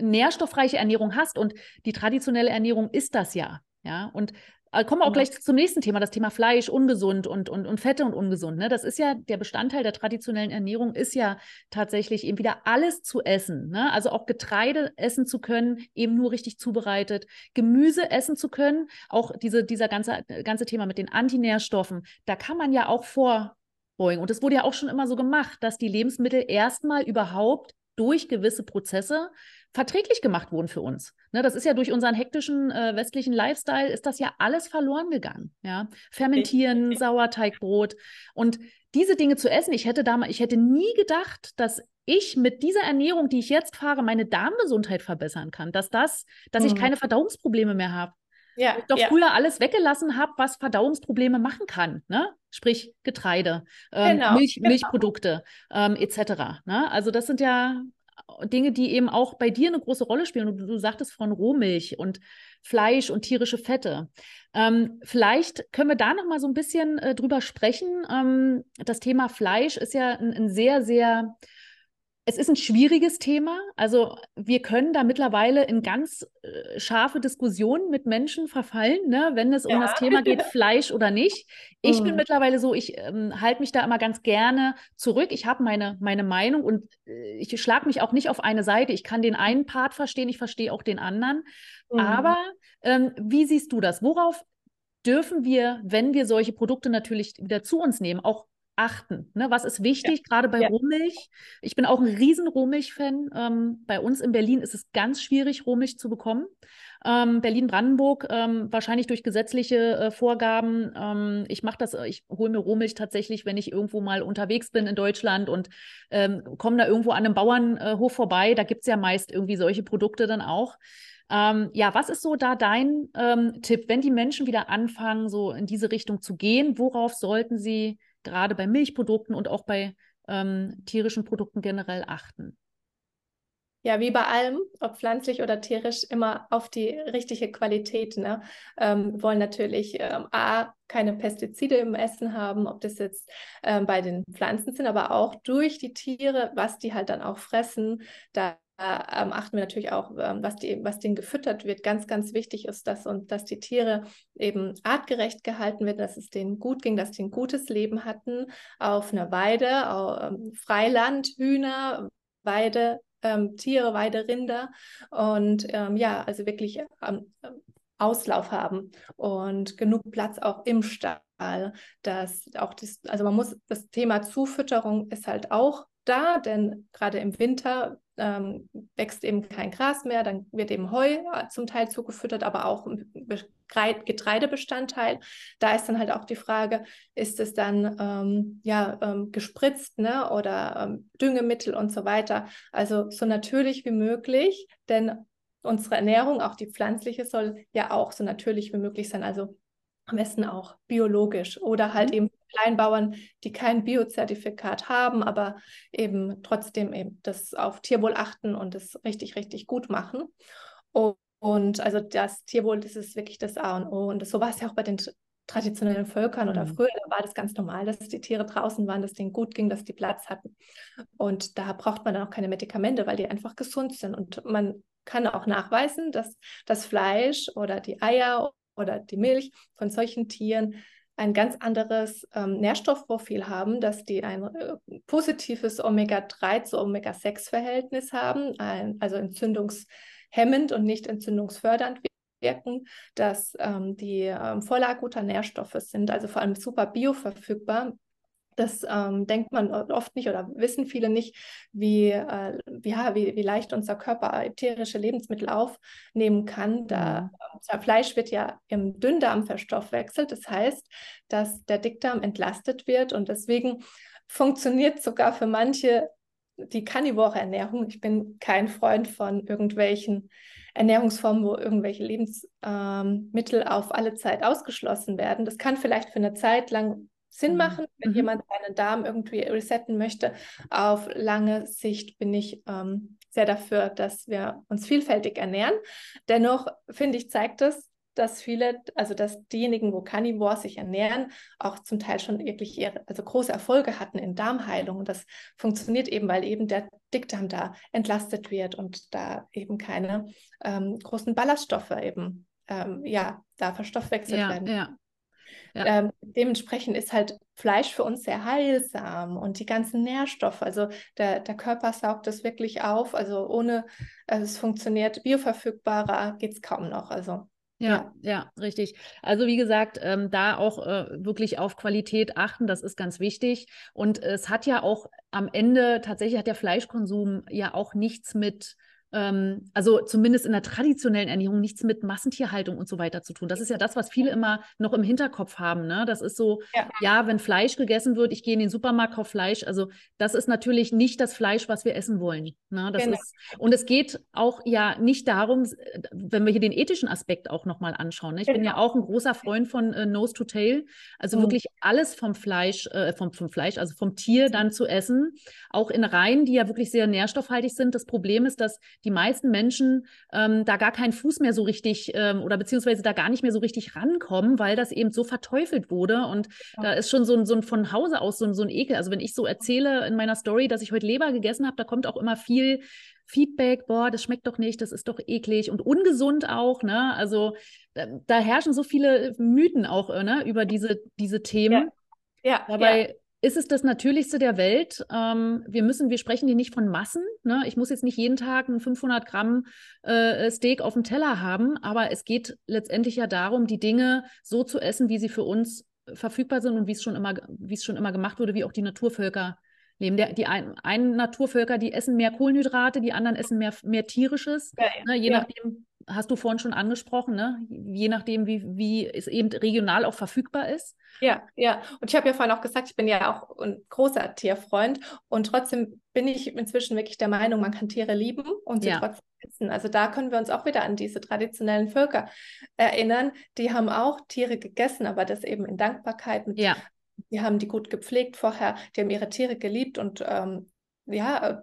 nährstoffreiche Ernährung hast und die traditionelle Ernährung ist das ja. Ja, und äh, kommen wir auch gleich zum nächsten Thema, das Thema Fleisch, ungesund und, und, und Fette und ungesund. Ne? Das ist ja der Bestandteil der traditionellen Ernährung, ist ja tatsächlich eben wieder alles zu essen. Ne? Also auch Getreide essen zu können, eben nur richtig zubereitet, Gemüse essen zu können, auch diese, dieser ganze, ganze Thema mit den Antinährstoffen, da kann man ja auch vorbeugen. Und es wurde ja auch schon immer so gemacht, dass die Lebensmittel erstmal überhaupt durch gewisse Prozesse verträglich gemacht wurden für uns. Ne, das ist ja durch unseren hektischen äh, westlichen Lifestyle, ist das ja alles verloren gegangen. Ja? Fermentieren, Sauerteigbrot und diese Dinge zu essen. Ich hätte damals, ich hätte nie gedacht, dass ich mit dieser Ernährung, die ich jetzt fahre, meine Darmgesundheit verbessern kann. Dass das, dass mhm. ich keine Verdauungsprobleme mehr habe. Ja, ich doch ja. früher alles weggelassen habe, was Verdauungsprobleme machen kann. Ne? Sprich Getreide, ähm, genau, Milch, genau. Milchprodukte ähm, etc. Ne? Also das sind ja Dinge, die eben auch bei dir eine große Rolle spielen. Und du, du sagtest von Rohmilch und Fleisch und tierische Fette. Ähm, vielleicht können wir da noch mal so ein bisschen äh, drüber sprechen. Ähm, das Thema Fleisch ist ja ein, ein sehr, sehr es ist ein schwieriges Thema. Also wir können da mittlerweile in ganz äh, scharfe Diskussionen mit Menschen verfallen, ne, wenn es ja. um das Thema geht, Fleisch oder nicht. Ich mhm. bin mittlerweile so, ich ähm, halte mich da immer ganz gerne zurück. Ich habe meine, meine Meinung und äh, ich schlage mich auch nicht auf eine Seite. Ich kann den einen Part verstehen, ich verstehe auch den anderen. Mhm. Aber ähm, wie siehst du das? Worauf dürfen wir, wenn wir solche Produkte natürlich wieder zu uns nehmen, auch achten. Ne? Was ist wichtig, ja. gerade bei ja. Rohmilch? Ich bin auch ein riesen Rohmilch-Fan. Ähm, bei uns in Berlin ist es ganz schwierig, Rohmilch zu bekommen. Ähm, Berlin-Brandenburg, ähm, wahrscheinlich durch gesetzliche äh, Vorgaben. Ähm, ich mache das, ich hole mir Rohmilch tatsächlich, wenn ich irgendwo mal unterwegs bin in Deutschland und ähm, komme da irgendwo an einem Bauernhof vorbei. Da gibt es ja meist irgendwie solche Produkte dann auch. Ähm, ja, was ist so da dein ähm, Tipp, wenn die Menschen wieder anfangen, so in diese Richtung zu gehen? Worauf sollten sie gerade bei Milchprodukten und auch bei ähm, tierischen Produkten generell achten? Ja, wie bei allem, ob pflanzlich oder tierisch, immer auf die richtige Qualität. Ne? Ähm, wollen natürlich ähm, A, keine Pestizide im Essen haben, ob das jetzt ähm, bei den Pflanzen sind, aber auch durch die Tiere, was die halt dann auch fressen. Da ähm, achten wir natürlich auch, ähm, was, die, was denen gefüttert wird. Ganz, ganz wichtig ist, dass, und, dass die Tiere eben artgerecht gehalten werden, dass es denen gut ging, dass die ein gutes Leben hatten auf einer Weide, auf, ähm, Freiland, Hühner, Weide, ähm, Tiere, Weiderinder und ähm, ja, also wirklich ähm, Auslauf haben und genug Platz auch im Stall. Dass auch das, also man muss, das Thema Zufütterung ist halt auch da, denn gerade im Winter ähm, wächst eben kein Gras mehr, dann wird eben Heu äh, zum Teil zugefüttert, aber auch ein Getreidebestandteil. Da ist dann halt auch die Frage, ist es dann ähm, ja ähm, gespritzt ne, oder ähm, Düngemittel und so weiter. Also so natürlich wie möglich, denn unsere Ernährung, auch die pflanzliche, soll ja auch so natürlich wie möglich sein. Also am besten auch biologisch oder halt mhm. eben Kleinbauern, die kein Biozertifikat haben, aber eben trotzdem eben das auf Tierwohl achten und das richtig, richtig gut machen. Und, also das Tierwohl, das ist wirklich das A und O. Und das, so war es ja auch bei den traditionellen Völkern oder mhm. früher, war das ganz normal, dass die Tiere draußen waren, dass denen gut ging, dass die Platz hatten. Und da braucht man dann auch keine Medikamente, weil die einfach gesund sind. Und man kann auch nachweisen, dass das Fleisch oder die Eier oder die Milch von solchen Tieren ein ganz anderes ähm, Nährstoffprofil haben, dass die ein äh, positives Omega-3 zu Omega-6-Verhältnis haben, ein, also entzündungshemmend und nicht entzündungsfördernd wirken, dass ähm, die ähm, voller guter Nährstoffe sind, also vor allem super bioverfügbar, das ähm, denkt man oft nicht oder wissen viele nicht, wie, äh, ja, wie, wie leicht unser Körper ätherische Lebensmittel aufnehmen kann. Da, äh, Fleisch wird ja im Dünndarm verstoffwechselt. Das heißt, dass der Dickdarm entlastet wird und deswegen funktioniert sogar für manche die karnivore Ernährung. Ich bin kein Freund von irgendwelchen Ernährungsformen, wo irgendwelche Lebensmittel ähm, auf alle Zeit ausgeschlossen werden. Das kann vielleicht für eine Zeit lang Sinn mhm. machen, wenn mhm. jemand seinen Darm irgendwie resetten möchte. Auf lange Sicht bin ich ähm, sehr dafür, dass wir uns vielfältig ernähren. Dennoch finde ich, zeigt es, dass viele, also dass diejenigen, wo Carnivore sich ernähren, auch zum Teil schon wirklich ihre, also große Erfolge hatten in Darmheilung. Und das funktioniert eben, weil eben der Dickdarm da entlastet wird und da eben keine ähm, großen Ballaststoffe eben ähm, ja da verstoffwechselt ja, werden. Ja. Ja. Ähm, dementsprechend ist halt Fleisch für uns sehr heilsam und die ganzen Nährstoffe, also der, der Körper saugt das wirklich auf. Also ohne also es funktioniert bioverfügbarer geht es kaum noch. Also ja, ja, ja, richtig. Also wie gesagt, ähm, da auch äh, wirklich auf Qualität achten, das ist ganz wichtig. Und es hat ja auch am Ende, tatsächlich hat der Fleischkonsum ja auch nichts mit ähm, also zumindest in der traditionellen Ernährung nichts mit Massentierhaltung und so weiter zu tun. Das ist ja das, was viele immer noch im Hinterkopf haben. Ne? Das ist so, ja. ja, wenn Fleisch gegessen wird, ich gehe in den Supermarkt, kaufe Fleisch. Also das ist natürlich nicht das Fleisch, was wir essen wollen. Ne? Das genau. ist, und es geht auch ja nicht darum, wenn wir hier den ethischen Aspekt auch nochmal anschauen. Ne? Ich genau. bin ja genau. auch ein großer Freund von äh, Nose to Tail. Also mhm. wirklich alles vom Fleisch, äh, vom, vom Fleisch, also vom Tier dann zu essen. Auch in Reihen, die ja wirklich sehr nährstoffhaltig sind. Das Problem ist, dass die meisten Menschen ähm, da gar keinen Fuß mehr so richtig ähm, oder beziehungsweise da gar nicht mehr so richtig rankommen, weil das eben so verteufelt wurde. Und ja. da ist schon so ein, so ein von Hause aus so ein, so ein Ekel. Also wenn ich so erzähle in meiner Story, dass ich heute Leber gegessen habe, da kommt auch immer viel Feedback, boah, das schmeckt doch nicht, das ist doch eklig und ungesund auch, ne? Also da, da herrschen so viele Mythen auch äh, ne, über diese, diese Themen. Ja. ja Dabei ja ist es das Natürlichste der Welt. Ähm, wir müssen, wir sprechen hier nicht von Massen. Ne? Ich muss jetzt nicht jeden Tag ein 500 Gramm äh, Steak auf dem Teller haben, aber es geht letztendlich ja darum, die Dinge so zu essen, wie sie für uns verfügbar sind und wie es schon immer, wie es schon immer gemacht wurde, wie auch die Naturvölker leben. Der, die ein, einen Naturvölker, die essen mehr Kohlenhydrate, die anderen essen mehr, mehr tierisches. Ja, ja. Ne? Je ja. nachdem, hast du vorhin schon angesprochen, ne? je nachdem, wie, wie es eben regional auch verfügbar ist. Ja, ja. Und ich habe ja vorhin auch gesagt, ich bin ja auch ein großer Tierfreund und trotzdem bin ich inzwischen wirklich der Meinung, man kann Tiere lieben und sie ja. trotzdem essen. Also da können wir uns auch wieder an diese traditionellen Völker erinnern. Die haben auch Tiere gegessen, aber das eben in Dankbarkeit. Mit, ja. Die haben die gut gepflegt vorher, die haben ihre Tiere geliebt und ähm, ja,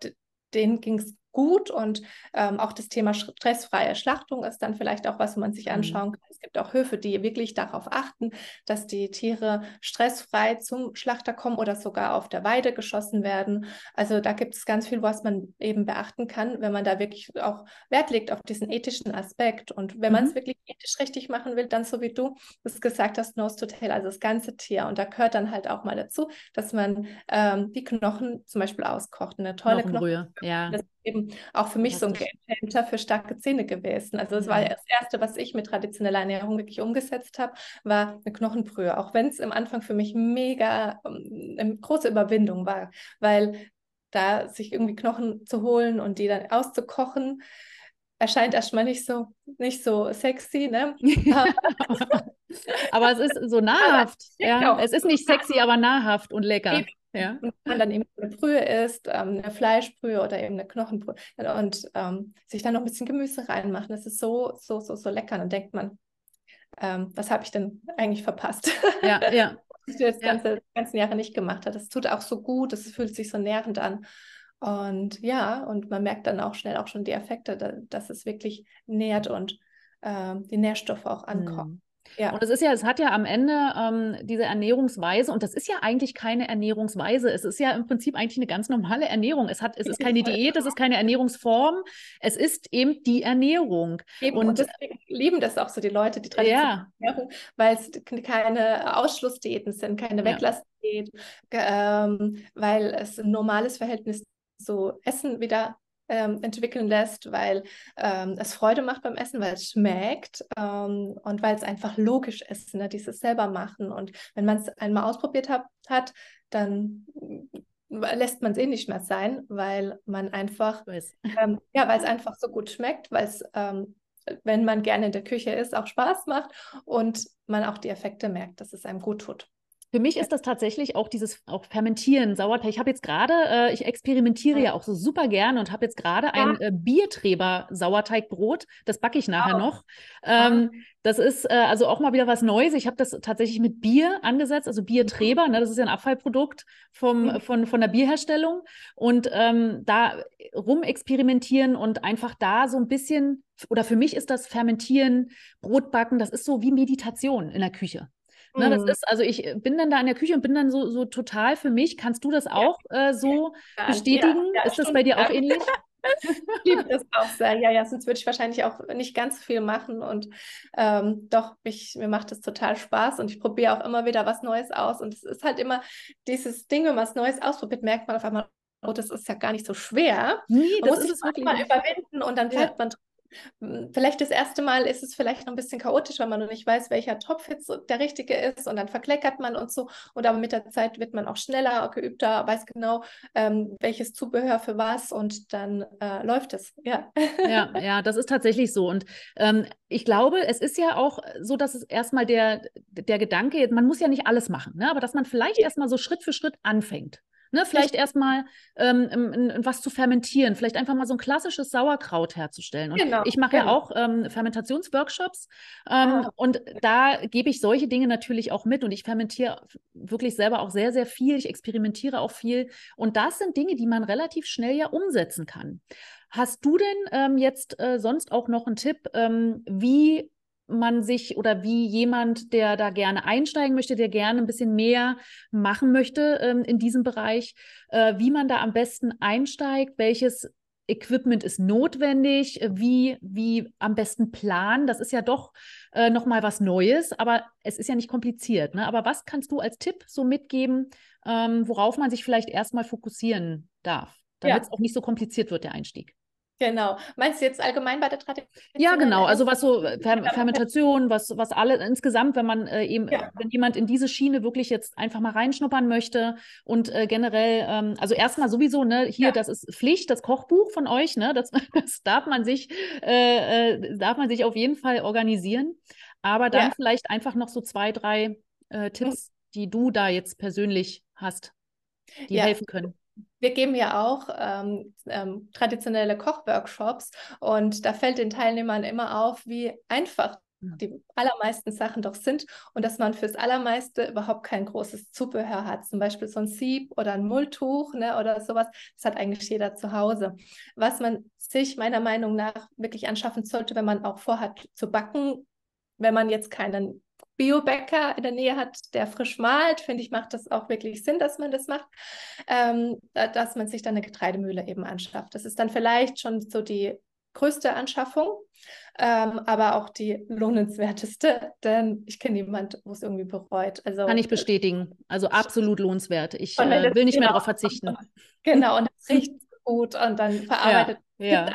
denen ging es gut und ähm, auch das Thema stressfreie Schlachtung ist dann vielleicht auch was, wo man sich mhm. anschauen kann. Es gibt auch Höfe, die wirklich darauf achten, dass die Tiere stressfrei zum Schlachter kommen oder sogar auf der Weide geschossen werden. Also da gibt es ganz viel, was man eben beachten kann, wenn man da wirklich auch Wert legt auf diesen ethischen Aspekt. Und wenn mhm. man es wirklich ethisch richtig machen will, dann so wie du es gesagt hast, Nose to Tail, also das ganze Tier. Und da gehört dann halt auch mal dazu, dass man ähm, die Knochen zum Beispiel auskocht. Eine tolle Knochenbrühe, Knochen ja. Das eben auch für mich so ein Gamechanger für starke Zähne gewesen. Also es war mhm. das Erste, was ich mit traditioneller Ernährung wirklich umgesetzt habe, war eine Knochenbrühe. Auch wenn es am Anfang für mich mega um, eine große Überwindung war, weil da sich irgendwie Knochen zu holen und die dann auszukochen, erscheint erstmal nicht so, nicht so sexy, ne? aber es ist so nahrhaft. ja. Genau. Es ist nicht sexy, aber nahrhaft und lecker. Ja. Und man dann eben eine Brühe isst, ähm, eine Fleischbrühe oder eben eine Knochenbrühe und ähm, sich dann noch ein bisschen Gemüse reinmachen. Das ist so, so, so, so lecker. Dann denkt man, ähm, was habe ich denn eigentlich verpasst? Ja, ja. was ich das ganze, ganzen Jahre nicht gemacht habe. Das tut auch so gut, es fühlt sich so nährend an. Und ja, und man merkt dann auch schnell auch schon die Effekte, dass es wirklich nährt und äh, die Nährstoffe auch ankommen. Ja. Und es ist ja, es hat ja am Ende ähm, diese Ernährungsweise, und das ist ja eigentlich keine Ernährungsweise. Es ist ja im Prinzip eigentlich eine ganz normale Ernährung. Es hat, es ist keine Diät, es ist keine Ernährungsform, es ist eben die Ernährung. Eben, und, und deswegen lieben das auch so die Leute, die traditionelle ja. Ernährung, weil es keine Ausschlussdiäten sind, keine Weglassdiät, ähm, weil es ein normales Verhältnis zu Essen wieder ähm, entwickeln lässt, weil ähm, es Freude macht beim Essen, weil es schmeckt ähm, und weil es einfach logisch ist, ne, dieses selber machen. Und wenn man es einmal ausprobiert hat, hat dann lässt man es eh nicht mehr sein, weil man einfach, ähm, ja, weil es einfach so gut schmeckt, weil es, ähm, wenn man gerne in der Küche ist, auch Spaß macht und man auch die Effekte merkt, dass es einem gut tut. Für mich ist das tatsächlich auch dieses auch Fermentieren, Sauerteig. Ich habe jetzt gerade, äh, ich experimentiere ja. ja auch so super gerne und habe jetzt gerade ja. ein äh, Bierträber-Sauerteigbrot. Das backe ich nachher wow. noch. Ähm, das ist äh, also auch mal wieder was Neues. Ich habe das tatsächlich mit Bier angesetzt, also Bierträber. Ne, das ist ja ein Abfallprodukt vom, mhm. von, von der Bierherstellung. Und ähm, da rumexperimentieren und einfach da so ein bisschen, oder für mich ist das Fermentieren, Brotbacken, das ist so wie Meditation in der Küche. Ne, das mhm. ist, also ich äh, bin dann da in der Küche und bin dann so, so total für mich. Kannst du das auch ja. äh, so ja, bestätigen? Ja, ist das bei dir auch ähnlich? ich liebe das auch sehr. Ja, ja, sonst würde ich wahrscheinlich auch nicht ganz viel machen. Und ähm, doch, ich, mir macht das total Spaß und ich probiere auch immer wieder was Neues aus. Und es ist halt immer dieses Ding, wenn man was Neues ausprobiert, merkt man auf einmal, oh, das ist ja gar nicht so schwer. Nee, das muss ist es wirklich. Mal überwinden und dann bleibt man Vielleicht das erste Mal ist es vielleicht noch ein bisschen chaotisch, weil man noch nicht weiß, welcher Topf jetzt der richtige ist und dann verkleckert man und so. Und aber mit der Zeit wird man auch schneller, geübter, weiß genau, ähm, welches Zubehör für was und dann äh, läuft es. Ja. ja, ja, das ist tatsächlich so. Und ähm, ich glaube, es ist ja auch so, dass es erstmal der, der Gedanke, man muss ja nicht alles machen, ne? aber dass man vielleicht erstmal so Schritt für Schritt anfängt. Ne, vielleicht erstmal ähm, was zu fermentieren, vielleicht einfach mal so ein klassisches Sauerkraut herzustellen. Und genau, ich mache genau. ja auch ähm, Fermentationsworkshops ähm, ah. und da gebe ich solche Dinge natürlich auch mit und ich fermentiere wirklich selber auch sehr, sehr viel. Ich experimentiere auch viel und das sind Dinge, die man relativ schnell ja umsetzen kann. Hast du denn ähm, jetzt äh, sonst auch noch einen Tipp, ähm, wie man sich oder wie jemand, der da gerne einsteigen möchte, der gerne ein bisschen mehr machen möchte ähm, in diesem Bereich, äh, wie man da am besten einsteigt, welches Equipment ist notwendig, wie, wie am besten planen. Das ist ja doch äh, nochmal was Neues, aber es ist ja nicht kompliziert. Ne? Aber was kannst du als Tipp so mitgeben, ähm, worauf man sich vielleicht erstmal fokussieren darf, damit es ja. auch nicht so kompliziert wird, der Einstieg? Genau. Meinst du jetzt allgemein bei der Tradition? Ja, genau. Also was so Fer Fermentation, was, was alle insgesamt, wenn man äh, eben, ja. wenn jemand in diese Schiene wirklich jetzt einfach mal reinschnuppern möchte und äh, generell, ähm, also erstmal sowieso, ne, hier, ja. das ist Pflicht, das Kochbuch von euch, ne, das, das darf man sich, äh, äh, darf man sich auf jeden Fall organisieren. Aber dann ja. vielleicht einfach noch so zwei, drei äh, Tipps, mhm. die du da jetzt persönlich hast, die helfen können wir geben ja auch ähm, ähm, traditionelle Kochworkshops und da fällt den Teilnehmern immer auf, wie einfach die allermeisten Sachen doch sind und dass man fürs Allermeiste überhaupt kein großes Zubehör hat. Zum Beispiel so ein Sieb oder ein Mulltuch ne, oder sowas. Das hat eigentlich jeder zu Hause. Was man sich meiner Meinung nach wirklich anschaffen sollte, wenn man auch vorhat zu backen, wenn man jetzt keinen Biobäcker in der Nähe hat, der frisch malt, finde ich, macht das auch wirklich Sinn, dass man das macht, ähm, dass man sich dann eine Getreidemühle eben anschafft. Das ist dann vielleicht schon so die größte Anschaffung, ähm, aber auch die lohnenswerteste, denn ich kenne niemanden, wo es irgendwie bereut. Also, Kann ich bestätigen. Also absolut lohnenswert. Ich äh, will nicht genau, mehr darauf verzichten. Genau, und es riecht gut und dann verarbeitet. Ja, ja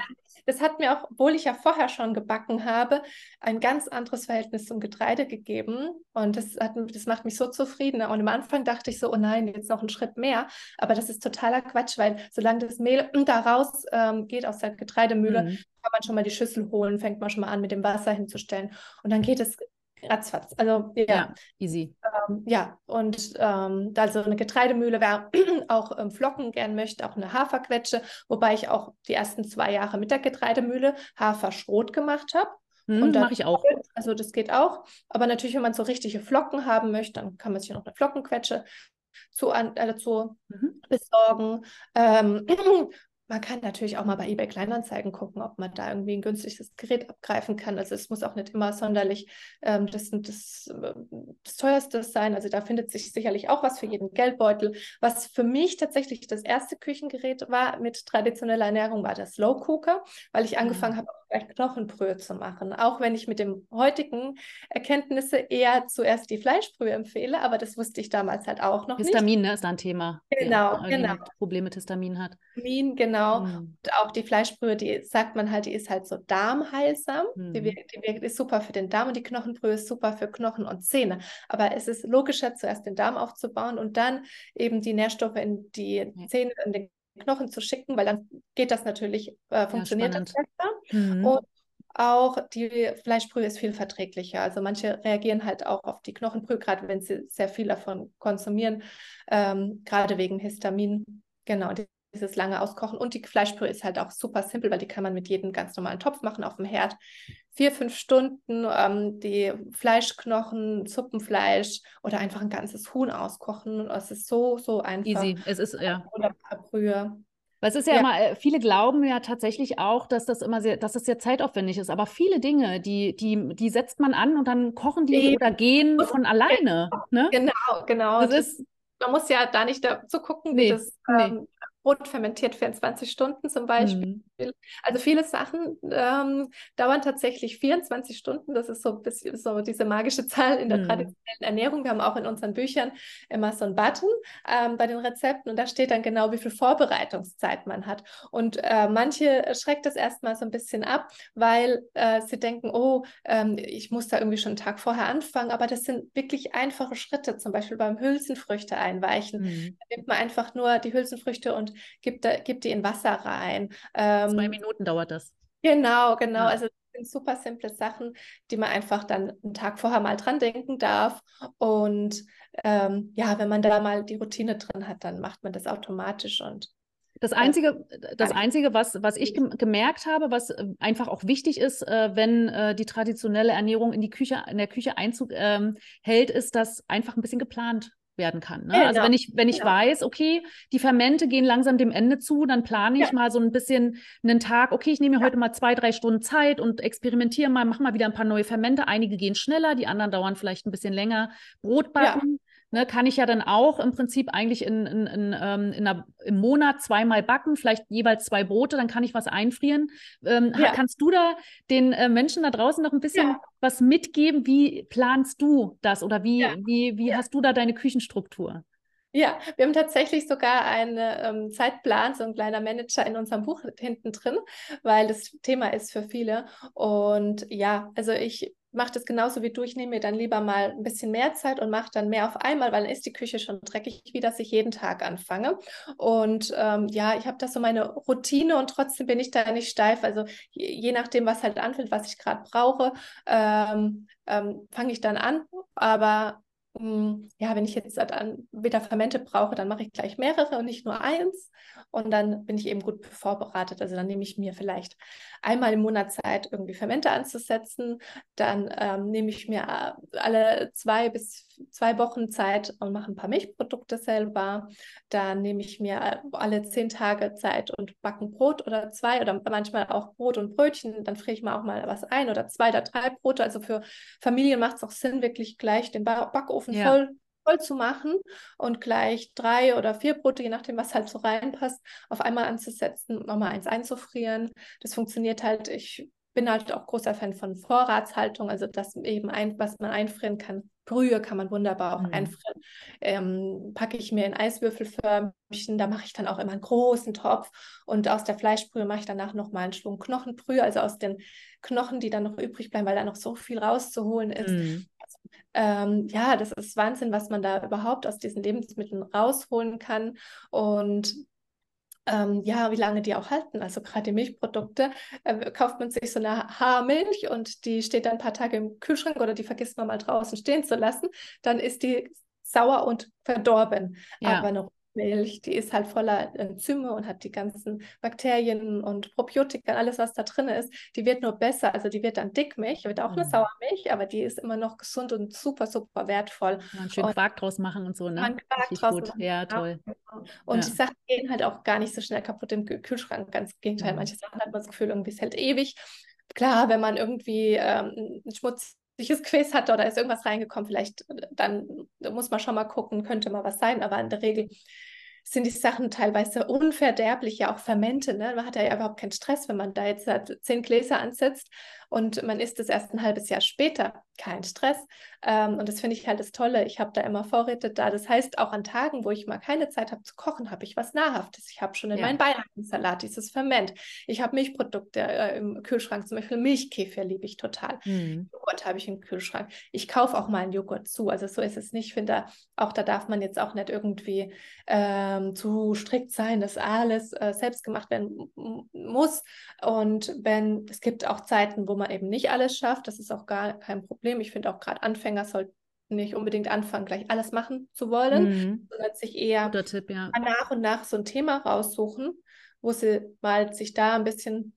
das hat mir auch, obwohl ich ja vorher schon gebacken habe, ein ganz anderes Verhältnis zum Getreide gegeben. Und das, hat, das macht mich so zufrieden. Und am Anfang dachte ich so, oh nein, jetzt noch einen Schritt mehr. Aber das ist totaler Quatsch, weil solange das Mehl da raus ähm, geht aus der Getreidemühle, mhm. kann man schon mal die Schüssel holen, fängt man schon mal an, mit dem Wasser hinzustellen. Und dann geht es ratzfatz. Also ja, ja easy. Ähm, ja, und ähm, also eine Getreidemühle, wer auch ähm, Flocken gern möchte, auch eine Haferquetsche, wobei ich auch die ersten zwei Jahre mit der Getreidemühle Haferschrot gemacht habe. Hm, und mache ich auch. Also das geht auch. Aber natürlich, wenn man so richtige Flocken haben möchte, dann kann man sich noch eine Flockenquetsche zu, äh, dazu mhm. besorgen. Ähm, man kann natürlich auch mal bei eBay Kleinanzeigen gucken, ob man da irgendwie ein günstiges Gerät abgreifen kann. Also es muss auch nicht immer sonderlich ähm, das, das, das teuerste sein. Also da findet sich sicherlich auch was für jeden Geldbeutel. Was für mich tatsächlich das erste Küchengerät war mit traditioneller Ernährung, war der Slow Cooker, weil ich angefangen mhm. habe, gleich Knochenbrühe zu machen. Auch wenn ich mit dem heutigen Erkenntnisse eher zuerst die Fleischbrühe empfehle, aber das wusste ich damals halt auch noch Histamin, nicht. ne, ist da ein Thema. Genau, genau. Probleme mit Histamin hat. Histamin, genau. Mhm. Und auch die Fleischbrühe, die sagt man halt, die ist halt so darmheilsam. Mhm. Die, die, ist super für den Darm und die Knochenbrühe ist super für Knochen und Zähne. Aber es ist logischer, zuerst den Darm aufzubauen und dann eben die Nährstoffe in die Zähne, in den Knochen zu schicken, weil dann geht das natürlich, äh, funktioniert ja, das besser. Mhm. Und auch die Fleischbrühe ist viel verträglicher. Also manche reagieren halt auch auf die Knochenbrühe, gerade wenn sie sehr viel davon konsumieren, ähm, gerade wegen Histamin. Genau, dieses lange Auskochen. Und die Fleischpüree ist halt auch super simpel, weil die kann man mit jedem ganz normalen Topf machen auf dem Herd. Vier, fünf Stunden ähm, die Fleischknochen, Suppenfleisch oder einfach ein ganzes Huhn auskochen. Es ist so, so einfach. Easy. Es ist, ja. Oder Brühe. Weil es ist ja, ja, immer, äh, viele glauben ja tatsächlich auch, dass das immer sehr, dass das sehr zeitaufwendig ist. Aber viele Dinge, die, die, die setzt man an und dann kochen die Eben. oder gehen von alleine. Ne? Genau, genau. Das, das ist, man muss ja da nicht dazu gucken, nee, wie das ähm, nee. Brot fermentiert 24 Stunden zum Beispiel. Mhm. Also viele Sachen ähm, dauern tatsächlich 24 Stunden. Das ist so ein bisschen so diese magische Zahl in der mhm. traditionellen Ernährung. Wir haben auch in unseren Büchern immer so einen Button ähm, bei den Rezepten und da steht dann genau, wie viel Vorbereitungszeit man hat. Und äh, manche schreckt das erstmal so ein bisschen ab, weil äh, sie denken, oh, ähm, ich muss da irgendwie schon einen Tag vorher anfangen. Aber das sind wirklich einfache Schritte, zum Beispiel beim Hülsenfrüchte einweichen. Mhm. Da nimmt man einfach nur die Hülsenfrüchte und gibt, gibt die in Wasser rein. Ähm, Zwei Minuten dauert das. Genau, genau. Ja. Also das sind super simple Sachen, die man einfach dann einen Tag vorher mal dran denken darf. Und ähm, ja, wenn man da mal die Routine drin hat, dann macht man das automatisch und das Einzige, das Einzige was, was ich gemerkt habe, was äh, einfach auch wichtig ist, äh, wenn äh, die traditionelle Ernährung in die Küche, in der Küche Einzug ähm, hält, ist, dass einfach ein bisschen geplant werden kann. Ne? Genau. Also wenn ich, wenn ich genau. weiß, okay, die Fermente gehen langsam dem Ende zu, dann plane ich ja. mal so ein bisschen einen Tag, okay, ich nehme mir ja. heute mal zwei, drei Stunden Zeit und experimentiere mal, mache mal wieder ein paar neue Fermente. Einige gehen schneller, die anderen dauern vielleicht ein bisschen länger. Brot backen, ne, kann ich ja dann auch im Prinzip eigentlich in, in, in, ähm, in einer, im Monat zweimal backen, vielleicht jeweils zwei Brote, dann kann ich was einfrieren. Ähm, ja. Kannst du da den äh, Menschen da draußen noch ein bisschen ja. was mitgeben? Wie planst du das oder wie, ja. wie, wie hast du da deine Küchenstruktur? Ja, wir haben tatsächlich sogar einen ähm, Zeitplan, so ein kleiner Manager in unserem Buch hinten drin, weil das Thema ist für viele. Und ja, also ich mache das genauso wie du. Ich nehme mir dann lieber mal ein bisschen mehr Zeit und mache dann mehr auf einmal, weil dann ist die Küche schon dreckig, wie dass ich jeden Tag anfange. Und ähm, ja, ich habe da so meine Routine und trotzdem bin ich da nicht steif. Also je, je nachdem, was halt anfällt, was ich gerade brauche, ähm, ähm, fange ich dann an. Aber ja, wenn ich jetzt wieder Fermente brauche, dann mache ich gleich mehrere und nicht nur eins. Und dann bin ich eben gut vorbereitet. Also dann nehme ich mir vielleicht einmal im Monat Zeit, irgendwie Fermente anzusetzen. Dann ähm, nehme ich mir äh, alle zwei bis zwei Wochen Zeit und mache ein paar Milchprodukte selber. Dann nehme ich mir äh, alle zehn Tage Zeit und backe ein Brot oder zwei oder manchmal auch Brot und Brötchen. Dann friere ich mir auch mal was ein oder zwei oder drei Brote. Also für Familien macht es auch Sinn, wirklich gleich den Backofen ja. voll voll zu machen und gleich drei oder vier Brote, je nachdem, was halt so reinpasst, auf einmal anzusetzen, nochmal eins einzufrieren. Das funktioniert halt. Ich bin halt auch großer Fan von Vorratshaltung, also das eben ein, was man einfrieren kann. Brühe kann man wunderbar auch mhm. einfrieren. Ähm, packe ich mir in Eiswürfelförmchen, da mache ich dann auch immer einen großen Topf und aus der Fleischbrühe mache ich danach nochmal einen Schwung Knochenbrühe, also aus den Knochen, die dann noch übrig bleiben, weil da noch so viel rauszuholen ist. Mhm. Ähm, ja, das ist Wahnsinn, was man da überhaupt aus diesen Lebensmitteln rausholen kann. Und ähm, ja, wie lange die auch halten. Also gerade die Milchprodukte, äh, kauft man sich so eine Haarmilch und die steht dann ein paar Tage im Kühlschrank oder die vergisst man mal draußen stehen zu lassen, dann ist die sauer und verdorben. Ja. Aber eine Milch, die ist halt voller Enzyme und hat die ganzen Bakterien und Probiotika, alles, was da drin ist, die wird nur besser. Also die wird dann Dickmilch, wird auch mhm. eine Sauermilch, aber die ist immer noch gesund und super, super wertvoll. Man schön und Quark draus machen und so, ne? Man Quark draus gut. Machen. Ja, toll. Und ja. die Sachen gehen halt auch gar nicht so schnell kaputt im Kühlschrank. Ganz im Gegenteil, mhm. manche Sachen hat man das Gefühl, irgendwie es hält ewig. Klar, wenn man irgendwie ähm, Schmutz Gefäß hat oder ist irgendwas reingekommen, vielleicht dann muss man schon mal gucken, könnte mal was sein, aber in der Regel sind die Sachen teilweise unverderblich, ja auch Fermente. Ne? Man hat ja überhaupt keinen Stress, wenn man da jetzt halt zehn Gläser ansetzt und man isst es erst ein halbes Jahr später. Kein Stress. Ähm, und das finde ich halt das Tolle. Ich habe da immer Vorräte da. Das heißt, auch an Tagen, wo ich mal keine Zeit habe zu kochen, habe ich was Nahrhaftes. Ich habe schon in ja. meinen Beilagensalat dieses Ferment. Ich habe Milchprodukte äh, im Kühlschrank, zum Beispiel Milchkäfer liebe ich total. Mhm. Joghurt habe ich im Kühlschrank. Ich kaufe auch mal einen Joghurt zu. Also so ist es nicht. Ich finde, auch da darf man jetzt auch nicht irgendwie ähm, zu strikt sein, dass alles äh, selbst gemacht werden muss. Und wenn es gibt auch Zeiten, wo man eben nicht alles schafft. Das ist auch gar kein Problem. Ich finde auch gerade Anfänger sollten nicht unbedingt anfangen, gleich alles machen zu wollen, mhm. sondern sich eher Tipp, ja. nach und nach so ein Thema raussuchen, wo sie mal sich da ein bisschen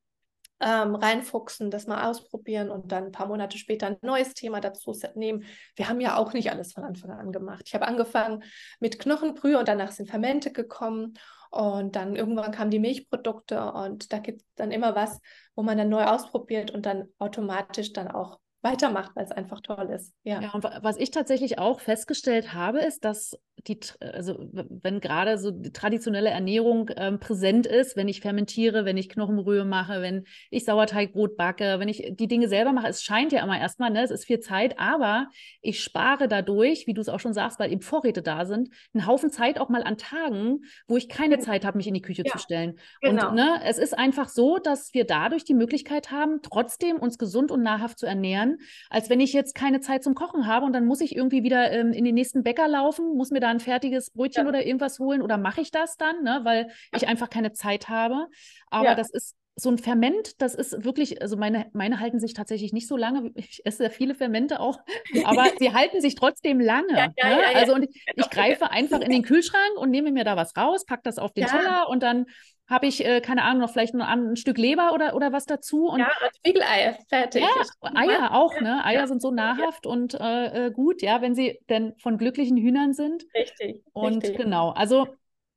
ähm, reinfuchsen, das mal ausprobieren und dann ein paar Monate später ein neues Thema dazu nehmen. Wir haben ja auch nicht alles von Anfang an gemacht. Ich habe angefangen mit Knochenbrühe und danach sind Fermente gekommen und dann irgendwann kamen die Milchprodukte und da gibt es dann immer was, wo man dann neu ausprobiert und dann automatisch dann auch weitermacht, weil es einfach toll ist. Ja. ja, und was ich tatsächlich auch festgestellt habe, ist, dass die, also wenn gerade so die traditionelle Ernährung ähm, präsent ist, wenn ich fermentiere, wenn ich Knochenbrühe mache, wenn ich Sauerteigbrot backe, wenn ich die Dinge selber mache, es scheint ja immer erstmal, ne, es ist viel Zeit, aber ich spare dadurch, wie du es auch schon sagst, weil eben Vorräte da sind, einen Haufen Zeit auch mal an Tagen, wo ich keine. Zeit habe, mich in die Küche ja, zu stellen. Genau. Und ne, es ist einfach so, dass wir dadurch die Möglichkeit haben, trotzdem uns gesund und nahrhaft zu ernähren, als wenn ich jetzt keine Zeit zum Kochen habe und dann muss ich irgendwie wieder ähm, in den nächsten Bäcker laufen, muss mir da ein fertiges Brötchen ja. oder irgendwas holen oder mache ich das dann, ne, weil ich einfach keine Zeit habe. Aber ja. das ist so ein Ferment, das ist wirklich, also meine, meine halten sich tatsächlich nicht so lange. Ich esse sehr viele Fermente auch, aber sie halten sich trotzdem lange. Ja, ja, ne? ja, also und ich, ich, greife einfach in den Kühlschrank und nehme mir da was raus, packe das auf den Teller und dann habe ich, äh, keine Ahnung, noch vielleicht noch ein, Stück Leber oder, oder was dazu. Und, ja, Spiegeleier, fertig. Ja, Eier auch, ne? Eier sind so nahrhaft und äh, äh, gut, ja, wenn sie denn von glücklichen Hühnern sind. Richtig. Und richtig. genau, also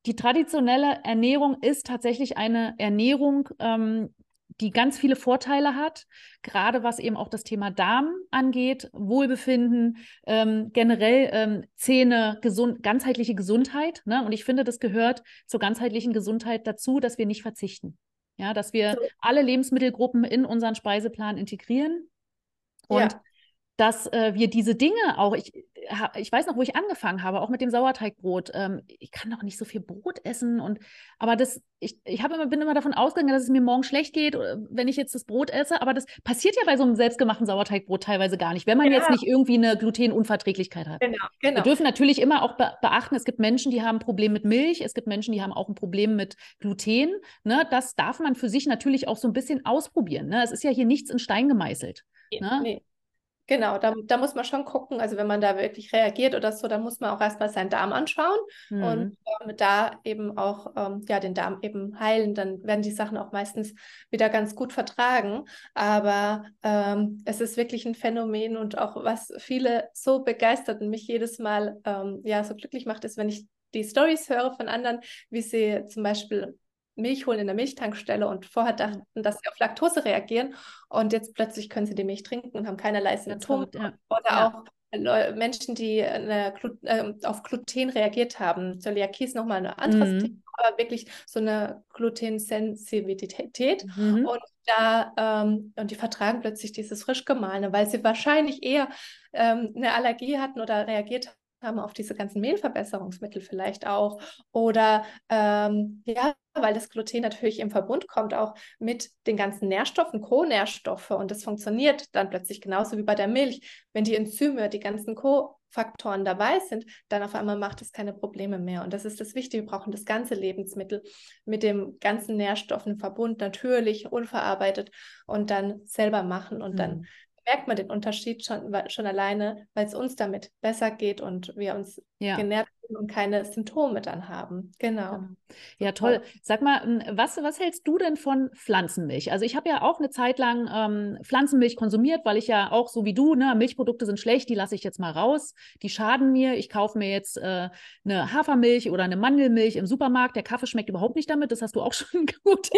die traditionelle Ernährung ist tatsächlich eine Ernährung, ähm, die ganz viele Vorteile hat, gerade was eben auch das Thema Darm angeht, Wohlbefinden, ähm, generell ähm, Zähne, gesund, ganzheitliche Gesundheit. Ne? Und ich finde, das gehört zur ganzheitlichen Gesundheit dazu, dass wir nicht verzichten. Ja, dass wir so. alle Lebensmittelgruppen in unseren Speiseplan integrieren. Und ja dass äh, wir diese Dinge auch, ich, ich weiß noch, wo ich angefangen habe, auch mit dem Sauerteigbrot. Ähm, ich kann doch nicht so viel Brot essen und aber das, ich, ich immer, bin immer davon ausgegangen, dass es mir morgen schlecht geht, äh, wenn ich jetzt das Brot esse. Aber das passiert ja bei so einem selbstgemachten Sauerteigbrot teilweise gar nicht, wenn man ja. jetzt nicht irgendwie eine Glutenunverträglichkeit hat. Genau, genau. Wir dürfen natürlich immer auch be beachten, es gibt Menschen, die haben ein Problem mit Milch, es gibt Menschen, die haben auch ein Problem mit Gluten. Ne? Das darf man für sich natürlich auch so ein bisschen ausprobieren. Ne? Es ist ja hier nichts in Stein gemeißelt. Ne? Nee. Genau, da, da muss man schon gucken, also wenn man da wirklich reagiert oder so, dann muss man auch erstmal seinen Darm anschauen mhm. und ähm, da eben auch ähm, ja, den Darm eben heilen, dann werden die Sachen auch meistens wieder ganz gut vertragen. Aber ähm, es ist wirklich ein Phänomen und auch was viele so begeistert und mich jedes Mal ähm, ja so glücklich macht, ist, wenn ich die Stories höre von anderen, wie sie zum Beispiel Milch holen in der Milchtankstelle und vorher dachten, dass sie auf Laktose reagieren und jetzt plötzlich können sie die Milch trinken und haben keinerlei Symptome. Ja. Oder ja. auch Menschen, die äh, auf Gluten reagiert haben. Zöliakie ist nochmal ein anderes mhm. Thema aber wirklich so eine Glutensensitivität. Mhm. Und da ähm, und die vertragen plötzlich dieses frisch gemahlene, weil sie wahrscheinlich eher ähm, eine Allergie hatten oder reagiert haben auf diese ganzen Mehlverbesserungsmittel vielleicht auch. Oder ähm, ja, weil das Gluten natürlich im Verbund kommt auch mit den ganzen Nährstoffen, Co-Nährstoffe. Und das funktioniert dann plötzlich genauso wie bei der Milch. Wenn die Enzyme, die ganzen Co-Faktoren dabei sind, dann auf einmal macht es keine Probleme mehr. Und das ist das Wichtige. Wir brauchen das ganze Lebensmittel mit dem ganzen Nährstoffen Verbund, natürlich, unverarbeitet und dann selber machen und mhm. dann merkt man den Unterschied schon, schon alleine, weil es uns damit besser geht und wir uns ja. genährt und keine Symptome dann haben. Genau. genau. Ja, toll. Sag mal, hm, was, was hältst du denn von Pflanzenmilch? Also ich habe ja auch eine Zeit lang ähm, Pflanzenmilch konsumiert, weil ich ja auch so wie du, ne, Milchprodukte sind schlecht, die lasse ich jetzt mal raus, die schaden mir. Ich kaufe mir jetzt äh, eine Hafermilch oder eine Mandelmilch im Supermarkt. Der Kaffee schmeckt überhaupt nicht damit, das hast du auch schon gut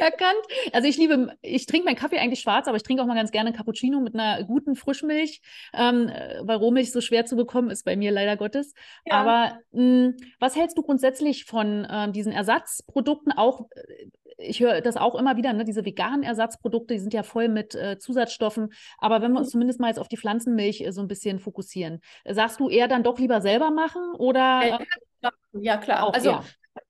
erkannt. Also ich liebe, ich trinke meinen Kaffee eigentlich schwarz, aber ich trinke auch mal ganz gerne einen Cappuccino mit einer guten Frischmilch, ähm, weil Rohmilch so schwer zu bekommen ist bei mir leider Gottes. Ja. Aber mh, hm, was hältst du grundsätzlich von äh, diesen Ersatzprodukten? Auch, äh, ich höre das auch immer wieder, ne? diese veganen Ersatzprodukte, die sind ja voll mit äh, Zusatzstoffen. Aber wenn wir uns mhm. zumindest mal jetzt auf die Pflanzenmilch äh, so ein bisschen fokussieren, sagst du eher dann doch lieber selber machen oder? ja, klar. Auch, also ja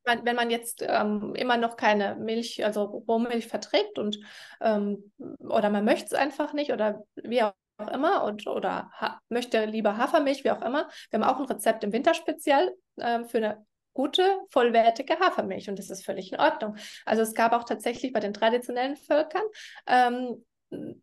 wenn man jetzt ähm, immer noch keine Milch, also Rohmilch verträgt und ähm, oder man möchte es einfach nicht oder wie auch auch immer und oder möchte lieber Hafermilch, wie auch immer. Wir haben auch ein Rezept im Winterspezial äh, für eine gute, vollwertige Hafermilch und das ist völlig in Ordnung. Also es gab auch tatsächlich bei den traditionellen Völkern ähm,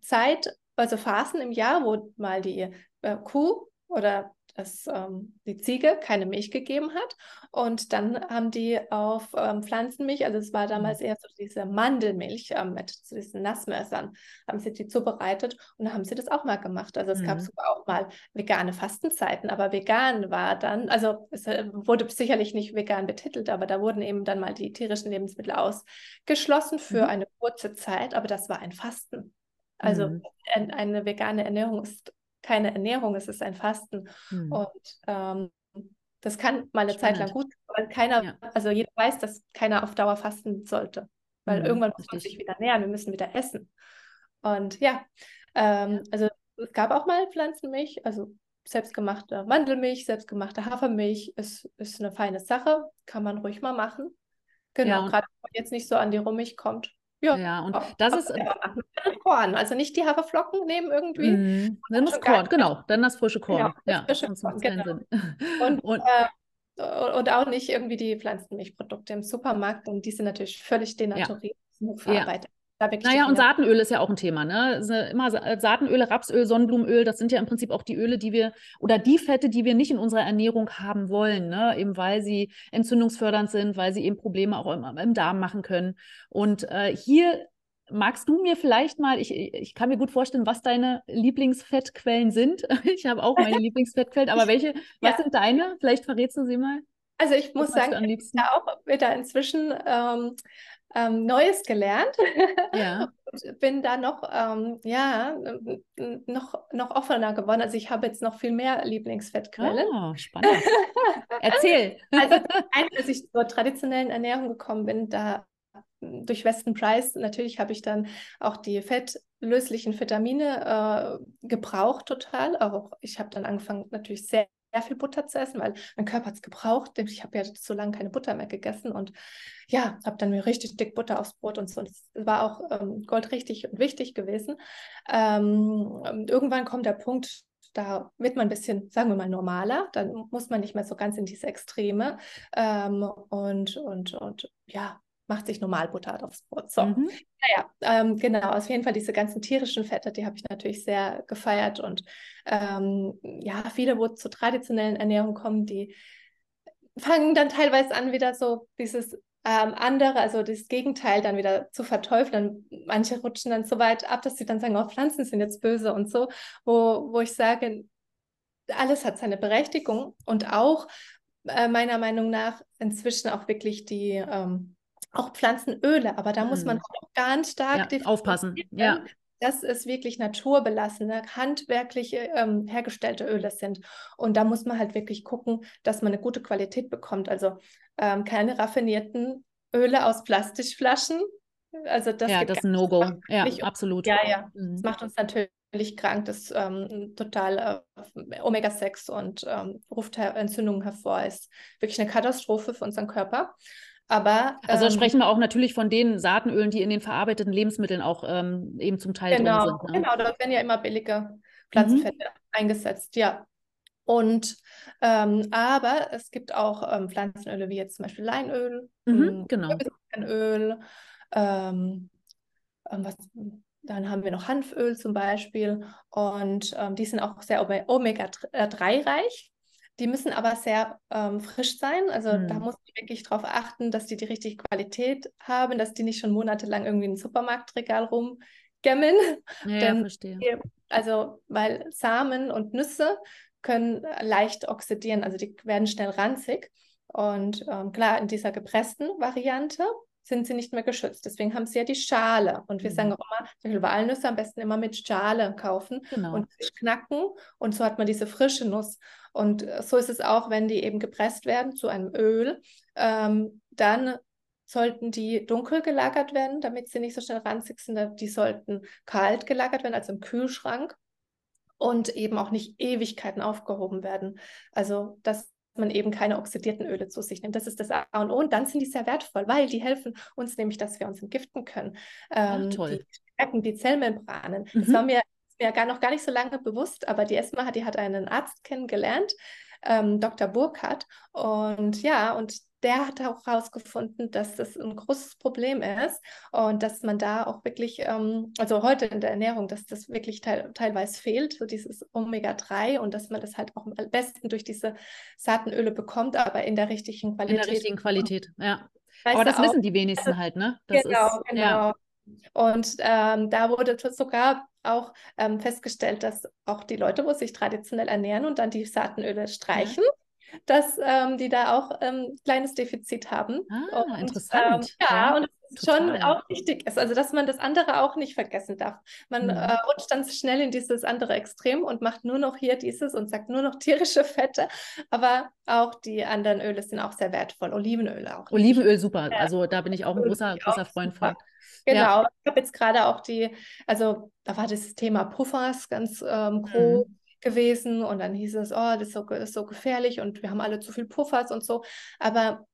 Zeit, also Phasen im Jahr, wo mal die äh, Kuh oder dass ähm, die Ziege keine Milch gegeben hat. Und dann haben die auf ähm, Pflanzenmilch, also es war damals mhm. eher so diese Mandelmilch ähm, mit so diesen Nassmessern, haben sie die zubereitet und dann haben sie das auch mal gemacht. Also es mhm. gab sogar auch mal vegane Fastenzeiten, aber vegan war dann, also es äh, wurde sicherlich nicht vegan betitelt, aber da wurden eben dann mal die tierischen Lebensmittel ausgeschlossen für mhm. eine kurze Zeit, aber das war ein Fasten. Also mhm. eine vegane Ernährung ist keine Ernährung, es ist ein Fasten. Hm. Und ähm, das kann mal eine Spannend. Zeit lang gut, aber keiner, ja. also jeder weiß, dass keiner auf Dauer fasten sollte. Weil hm, irgendwann muss man sich wieder nähern, wir müssen wieder essen. Und ja, ähm, also es gab auch mal Pflanzenmilch, also selbstgemachte Mandelmilch, selbstgemachte Hafermilch ist, ist eine feine Sache, kann man ruhig mal machen. Genau, ja, gerade wenn man jetzt nicht so an die Rummig kommt. Ja, ja und das ist. Korn, also nicht die Haferflocken nehmen irgendwie. Mm, dann das Korn, genau, dann das frische Korn. Genau, ja, frische Korn, genau. Und, und, äh, und, auch nicht irgendwie die Pflanzenmilchprodukte im Supermarkt, und die sind natürlich völlig denaturiert, ja. verarbeitet. Ja. Naja, und Saatenöl ist ja auch ein Thema. Ne? Immer Saatenöl, Rapsöl, Sonnenblumenöl, das sind ja im Prinzip auch die Öle, die wir oder die Fette, die wir nicht in unserer Ernährung haben wollen, ne? eben weil sie entzündungsfördernd sind, weil sie eben Probleme auch im, im Darm machen können. Und äh, hier magst du mir vielleicht mal, ich, ich kann mir gut vorstellen, was deine Lieblingsfettquellen sind. Ich habe auch meine Lieblingsfettquellen, aber welche, was sind deine? Vielleicht verrätst du sie mal. Also ich muss sagen, ich habe auch wieder inzwischen ähm, ähm, Neues gelernt. Ja. und bin da noch, ähm, ja, noch, noch offener geworden. Also ich habe jetzt noch viel mehr Lieblingsfettquellen. Oh, spannend. Erzähl. also als ich zur traditionellen Ernährung gekommen bin, da durch Weston Price, natürlich habe ich dann auch die fettlöslichen Vitamine äh, gebraucht total. Auch ich habe dann angefangen, natürlich sehr viel Butter zu essen, weil mein Körper hat es gebraucht. Ich habe ja so lange keine Butter mehr gegessen und ja, habe dann mir richtig dick Butter aufs Brot und so. Und das war auch ähm, goldrichtig und wichtig gewesen. Ähm, irgendwann kommt der Punkt, da wird man ein bisschen, sagen wir mal, normaler. Dann muss man nicht mehr so ganz in diese Extreme. Ähm, und, und, und ja, macht sich normal Butter aufs Brot. So, mhm. naja, ähm, genau, auf jeden Fall diese ganzen tierischen Fette, die habe ich natürlich sehr gefeiert und ähm, ja, viele, wo zur traditionellen Ernährung kommen, die fangen dann teilweise an, wieder so dieses ähm, andere, also das Gegenteil dann wieder zu verteufeln. Manche rutschen dann so weit ab, dass sie dann sagen, oh, Pflanzen sind jetzt böse und so, wo, wo ich sage, alles hat seine Berechtigung und auch äh, meiner Meinung nach inzwischen auch wirklich die ähm, auch Pflanzenöle, aber da muss man hm. auch ganz stark ja, aufpassen. Ja. Dass es wirklich naturbelassene, handwerklich ähm, hergestellte Öle sind. Und da muss man halt wirklich gucken, dass man eine gute Qualität bekommt. Also ähm, keine raffinierten Öle aus Plastikflaschen. Also das ja, das ist ein No-Go. Ja, absolut. Ja, ja. Mhm. Das macht uns natürlich krank. Das ähm, total äh, Omega-6 und ähm, ruft Entzündungen hervor. Ist wirklich eine Katastrophe für unseren Körper. Aber, also ähm, sprechen wir auch natürlich von den Saatenölen, die in den verarbeiteten Lebensmitteln auch ähm, eben zum Teil genau, drin sind. Ne? Genau, dort werden ja immer billige Pflanzenfette mhm. eingesetzt, ja. Und ähm, aber es gibt auch ähm, Pflanzenöle wie jetzt zum Beispiel Leinöl, mhm, hm, genau. Öl, ähm, ähm, was, dann haben wir noch Hanföl zum Beispiel und ähm, die sind auch sehr Omega-3-reich. Die müssen aber sehr ähm, frisch sein. Also hm. da muss ich wirklich darauf achten, dass die die richtige Qualität haben, dass die nicht schon monatelang irgendwie im Supermarktregal rumgemmen. Ja, Denn, verstehe. Also, weil Samen und Nüsse können leicht oxidieren, also die werden schnell ranzig. Und ähm, klar, in dieser gepressten Variante sind sie nicht mehr geschützt. Deswegen haben sie ja die Schale. Und wir mhm. sagen auch immer, zum Beispiel Walnüsse am besten immer mit Schale kaufen genau. und knacken. Und so hat man diese frische Nuss. Und äh, so ist es auch, wenn die eben gepresst werden zu einem Öl. Ähm, dann sollten die dunkel gelagert werden, damit sie nicht so schnell ranzig sind. Die sollten kalt gelagert werden, also im Kühlschrank. Und eben auch nicht Ewigkeiten aufgehoben werden. Also das man eben keine oxidierten Öle zu sich nimmt. Das ist das A und O. Und dann sind die sehr wertvoll, weil die helfen uns nämlich, dass wir uns entgiften können. Ähm, Ach, toll. Die stärken die Zellmembranen. Mhm. Das war mir, mir gar noch gar nicht so lange bewusst, aber die Esma hat, die hat einen Arzt kennengelernt, ähm, Dr. Burkhardt. Und ja, und der hat auch herausgefunden, dass das ein großes Problem ist und dass man da auch wirklich, ähm, also heute in der Ernährung, dass das wirklich teil, teilweise fehlt, so dieses Omega-3 und dass man das halt auch am besten durch diese Saatenöle bekommt, aber in der richtigen Qualität. In der richtigen Qualität, ja. Weißt aber das auch, wissen die wenigsten halt, ne? Das genau, ist, genau. Ja. Und ähm, da wurde sogar auch ähm, festgestellt, dass auch die Leute, wo sich traditionell ernähren und dann die Saatenöle streichen, ja dass ähm, die da auch ein ähm, kleines Defizit haben. Ah, und, interessant. Ähm, ja, ja, und es schon auch wichtig ist, also dass man das andere auch nicht vergessen darf. Man mhm. äh, rutscht dann schnell in dieses andere Extrem und macht nur noch hier dieses und sagt nur noch tierische Fette, aber auch die anderen Öle sind auch sehr wertvoll. Olivenöle auch. Olivenöl super, also da bin ich auch ein großer, großer Freund von. Genau, ja. ich habe jetzt gerade auch die, also da war das Thema Puffers ganz ähm, groß. Mhm gewesen und dann hieß es, oh, das ist so, das ist so gefährlich und wir haben alle zu viel Puffers und so, aber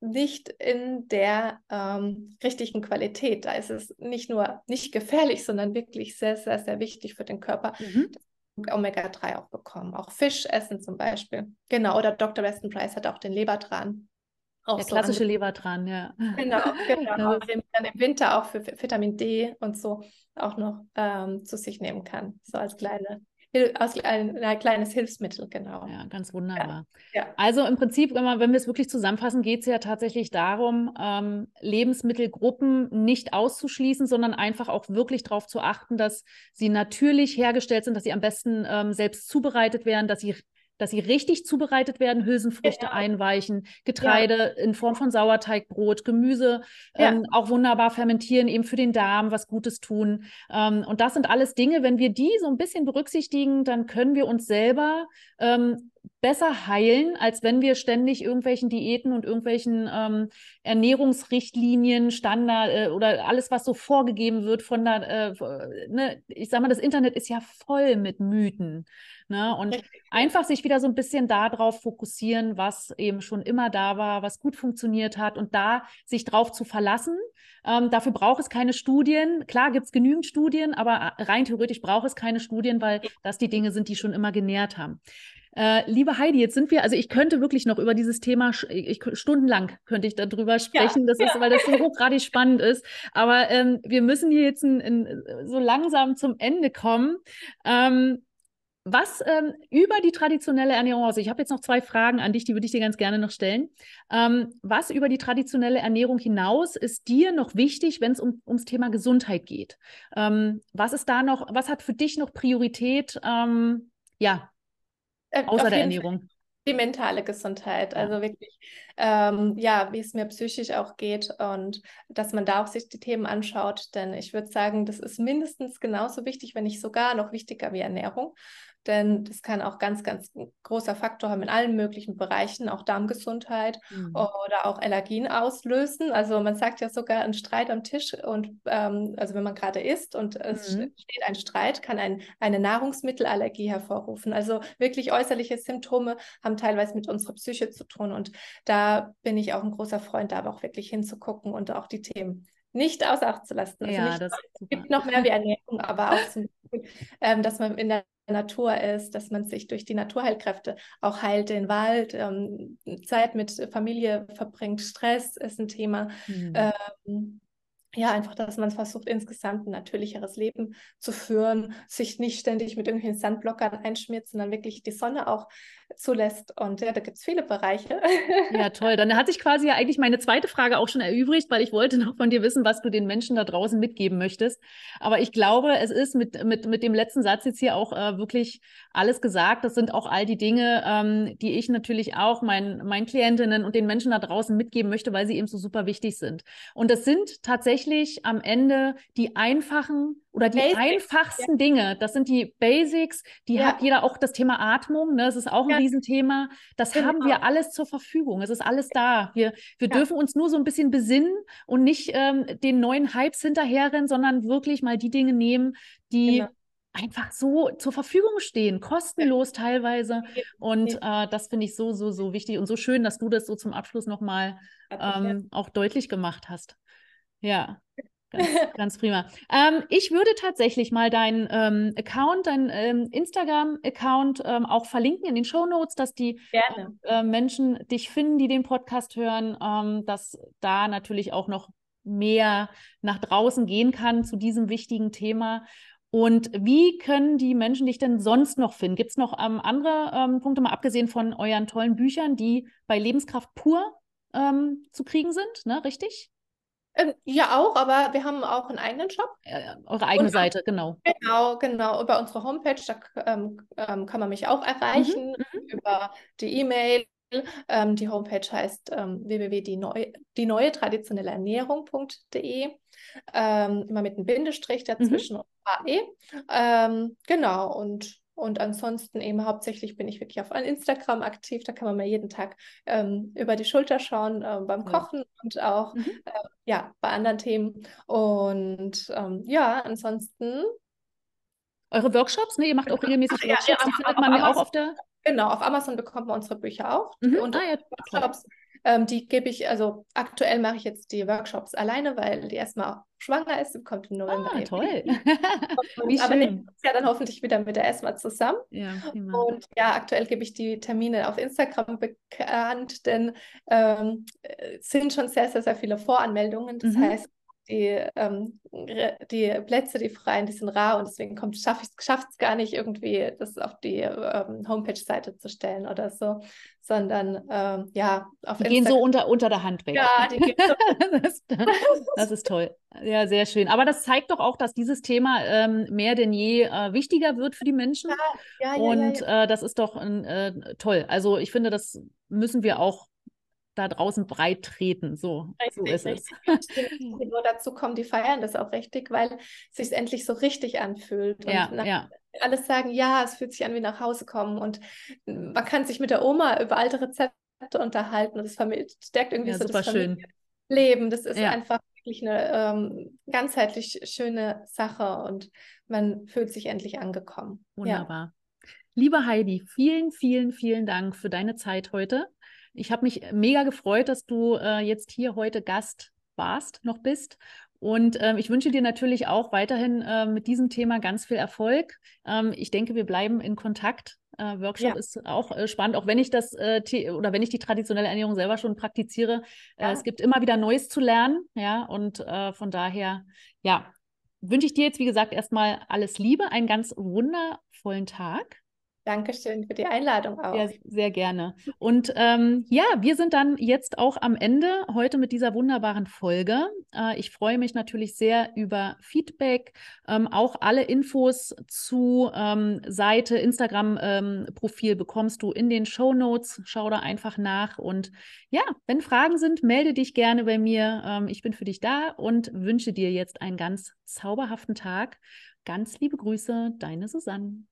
nicht in der ähm, richtigen Qualität. Da ist es nicht nur nicht gefährlich, sondern wirklich sehr, sehr, sehr wichtig für den Körper. Mhm. Omega-3 auch bekommen. Auch Fisch essen zum Beispiel. Genau, oder Dr. Weston Price hat auch den Lebertran. Auch der so klassische Lebertran, ja. Genau, genau. den man im Winter auch für Vitamin D und so auch noch ähm, zu sich nehmen kann. So als kleine als ein, ein, kleines Hilfsmittel, genau. Ja, ganz wunderbar. Ja, ja. Also im Prinzip, wenn, man, wenn wir es wirklich zusammenfassen, geht es ja tatsächlich darum, ähm, Lebensmittelgruppen nicht auszuschließen, sondern einfach auch wirklich darauf zu achten, dass sie natürlich hergestellt sind, dass sie am besten ähm, selbst zubereitet werden, dass sie dass sie richtig zubereitet werden, Hülsenfrüchte genau. einweichen, Getreide ja. in Form von Sauerteigbrot, Gemüse ja. ähm, auch wunderbar fermentieren, eben für den Darm was Gutes tun. Ähm, und das sind alles Dinge, wenn wir die so ein bisschen berücksichtigen, dann können wir uns selber ähm, besser heilen, als wenn wir ständig irgendwelchen Diäten und irgendwelchen ähm, Ernährungsrichtlinien, Standard äh, oder alles, was so vorgegeben wird von der, äh, ne, ich sag mal, das Internet ist ja voll mit Mythen. Ne? Und einfach sich wieder so ein bisschen darauf fokussieren, was eben schon immer da war, was gut funktioniert hat und da sich drauf zu verlassen. Ähm, dafür braucht es keine Studien. Klar gibt es genügend Studien, aber rein theoretisch braucht es keine Studien, weil das die Dinge sind, die schon immer genährt haben. Äh, liebe Heidi, jetzt sind wir, also ich könnte wirklich noch über dieses Thema, ich, stundenlang könnte ich darüber sprechen, ja, das ja. ist, weil das so hochgradig spannend ist. Aber ähm, wir müssen hier jetzt in, in, so langsam zum Ende kommen. Ähm, was ähm, über die traditionelle Ernährung aus, ich habe jetzt noch zwei Fragen an dich, die würde ich dir ganz gerne noch stellen. Ähm, was über die traditionelle Ernährung hinaus ist dir noch wichtig, wenn es um, ums Thema Gesundheit geht? Ähm, was ist da noch, was hat für dich noch Priorität? Ähm, ja, äh, Außer der Ernährung. die mentale Gesundheit. Also wirklich, ähm, ja, wie es mir psychisch auch geht und dass man da auch sich die Themen anschaut. Denn ich würde sagen, das ist mindestens genauso wichtig, wenn nicht sogar noch wichtiger wie Ernährung denn das kann auch ganz, ganz großer Faktor haben in allen möglichen Bereichen, auch Darmgesundheit mhm. oder auch Allergien auslösen. Also man sagt ja sogar ein Streit am Tisch und ähm, also wenn man gerade isst und es mhm. steht ein Streit, kann ein, eine Nahrungsmittelallergie hervorrufen. Also wirklich äußerliche Symptome haben teilweise mit unserer Psyche zu tun und da bin ich auch ein großer Freund, da aber auch wirklich hinzugucken und auch die Themen nicht außer Acht zu lassen. Also ja, nicht, das gibt noch mehr wie Ernährung, aber auch zum Beispiel, ähm, dass man in der Natur ist, dass man sich durch die Naturheilkräfte auch heilt, den Wald, ähm, Zeit mit Familie verbringt, Stress ist ein Thema. Mhm. Ähm, ja, einfach, dass man versucht, insgesamt ein natürlicheres Leben zu führen, sich nicht ständig mit irgendwelchen Sandblockern einschmiert, sondern wirklich die Sonne auch zulässt. Und ja, da gibt es viele Bereiche. Ja, toll. Dann hat sich quasi ja eigentlich meine zweite Frage auch schon erübrigt, weil ich wollte noch von dir wissen, was du den Menschen da draußen mitgeben möchtest. Aber ich glaube, es ist mit, mit, mit dem letzten Satz jetzt hier auch äh, wirklich alles gesagt. Das sind auch all die Dinge, ähm, die ich natürlich auch mein, meinen Klientinnen und den Menschen da draußen mitgeben möchte, weil sie eben so super wichtig sind. Und das sind tatsächlich am Ende die einfachen oder die Basics, einfachsten ja. Dinge, das sind die Basics, die ja. hat jeder auch das Thema Atmung, ne? das ist auch ein ja. Riesenthema. Das genau. haben wir alles zur Verfügung. Es ist alles da. Wir, wir dürfen uns nur so ein bisschen besinnen und nicht ähm, den neuen Hypes hinterherrennen, sondern wirklich mal die Dinge nehmen, die genau. einfach so zur Verfügung stehen, kostenlos teilweise. Und äh, das finde ich so, so, so wichtig und so schön, dass du das so zum Abschluss nochmal ähm, auch deutlich gemacht hast. Ja. Ganz, ganz prima. Ähm, ich würde tatsächlich mal deinen ähm, Account, deinen ähm, Instagram-Account ähm, auch verlinken in den Show Notes, dass die äh, Menschen dich finden, die den Podcast hören, ähm, dass da natürlich auch noch mehr nach draußen gehen kann zu diesem wichtigen Thema. Und wie können die Menschen dich denn sonst noch finden? Gibt es noch ähm, andere Punkte, mal abgesehen von euren tollen Büchern, die bei Lebenskraft pur zu kriegen sind, ne? richtig? Ähm, ja, auch, aber wir haben auch einen eigenen Shop. Ja, eure eigene und, Seite, genau. Genau, genau. Über unsere Homepage, da ähm, ähm, kann man mich auch erreichen, mhm, mhm. über die E-Mail. Ähm, die Homepage heißt ähm, www.die traditionelle Ernährung.de. Ähm, immer mit einem Bindestrich mhm. dazwischen mhm. und AE. Genau, und und ansonsten eben hauptsächlich bin ich wirklich auf Instagram aktiv. Da kann man mir jeden Tag ähm, über die Schulter schauen äh, beim Kochen ja. und auch mhm. äh, ja, bei anderen Themen. Und ähm, ja, ansonsten. Eure Workshops, ne? Ihr macht auch regelmäßig Ach, Workshops, ja, die findet man ja auch auf der. Genau, auf Amazon bekommt man unsere Bücher auch. Mhm. Und ah, ja, Workshops ähm, die gebe ich, also aktuell mache ich jetzt die Workshops alleine, weil die erstmal schwanger ist, und kommt im November. Ah, toll. Wie aber nächstes Jahr dann hoffentlich wieder mit der ESMA zusammen. Ja, und ja, aktuell gebe ich die Termine auf Instagram bekannt, denn ähm, es sind schon sehr, sehr, sehr viele Voranmeldungen. Das mhm. heißt, die, ähm, die Plätze, die freien, die sind rar und deswegen schaffe ich es gar nicht irgendwie, das auf die ähm, Homepage-Seite zu stellen oder so, sondern ähm, ja, auf Die gehen so unter, unter der Hand weg. Ja, die gehen so. das, das, ist toll. Ja, sehr schön. Aber das zeigt doch auch, dass dieses Thema ähm, mehr denn je äh, wichtiger wird für die Menschen. Ja, ja, ja, und äh, das ist doch äh, toll. Also ich finde, das müssen wir auch da draußen breit treten. So, richtig, so ist richtig. es. Nur dazu kommen, die feiern das auch richtig, weil es sich endlich so richtig anfühlt. Und ja, ja. alles sagen, ja, es fühlt sich an wie nach Hause kommen. Und man kann sich mit der Oma über alte Rezepte unterhalten und es stärkt irgendwie ja, so das Leben. Das ist ja. einfach wirklich eine ähm, ganzheitlich schöne Sache und man fühlt sich endlich angekommen. Wunderbar. Liebe Heidi, vielen, vielen, vielen Dank für deine Zeit heute. Ich habe mich mega gefreut, dass du äh, jetzt hier heute Gast warst, noch bist. Und ähm, ich wünsche dir natürlich auch weiterhin äh, mit diesem Thema ganz viel Erfolg. Ähm, ich denke, wir bleiben in Kontakt. Äh, Workshop ja. ist auch äh, spannend, auch wenn ich das äh, oder wenn ich die traditionelle Ernährung selber schon praktiziere. Äh, ja. es gibt immer wieder Neues zu lernen, ja, und äh, von daher, ja, wünsche ich dir jetzt, wie gesagt, erstmal alles Liebe, einen ganz wundervollen Tag. Dankeschön für die Einladung auch. Ja, sehr gerne. Und ähm, ja, wir sind dann jetzt auch am Ende heute mit dieser wunderbaren Folge. Äh, ich freue mich natürlich sehr über Feedback. Ähm, auch alle Infos zu ähm, Seite, Instagram-Profil ähm, bekommst du in den Show Notes. Schau da einfach nach. Und ja, wenn Fragen sind, melde dich gerne bei mir. Ähm, ich bin für dich da und wünsche dir jetzt einen ganz zauberhaften Tag. Ganz liebe Grüße, deine Susanne.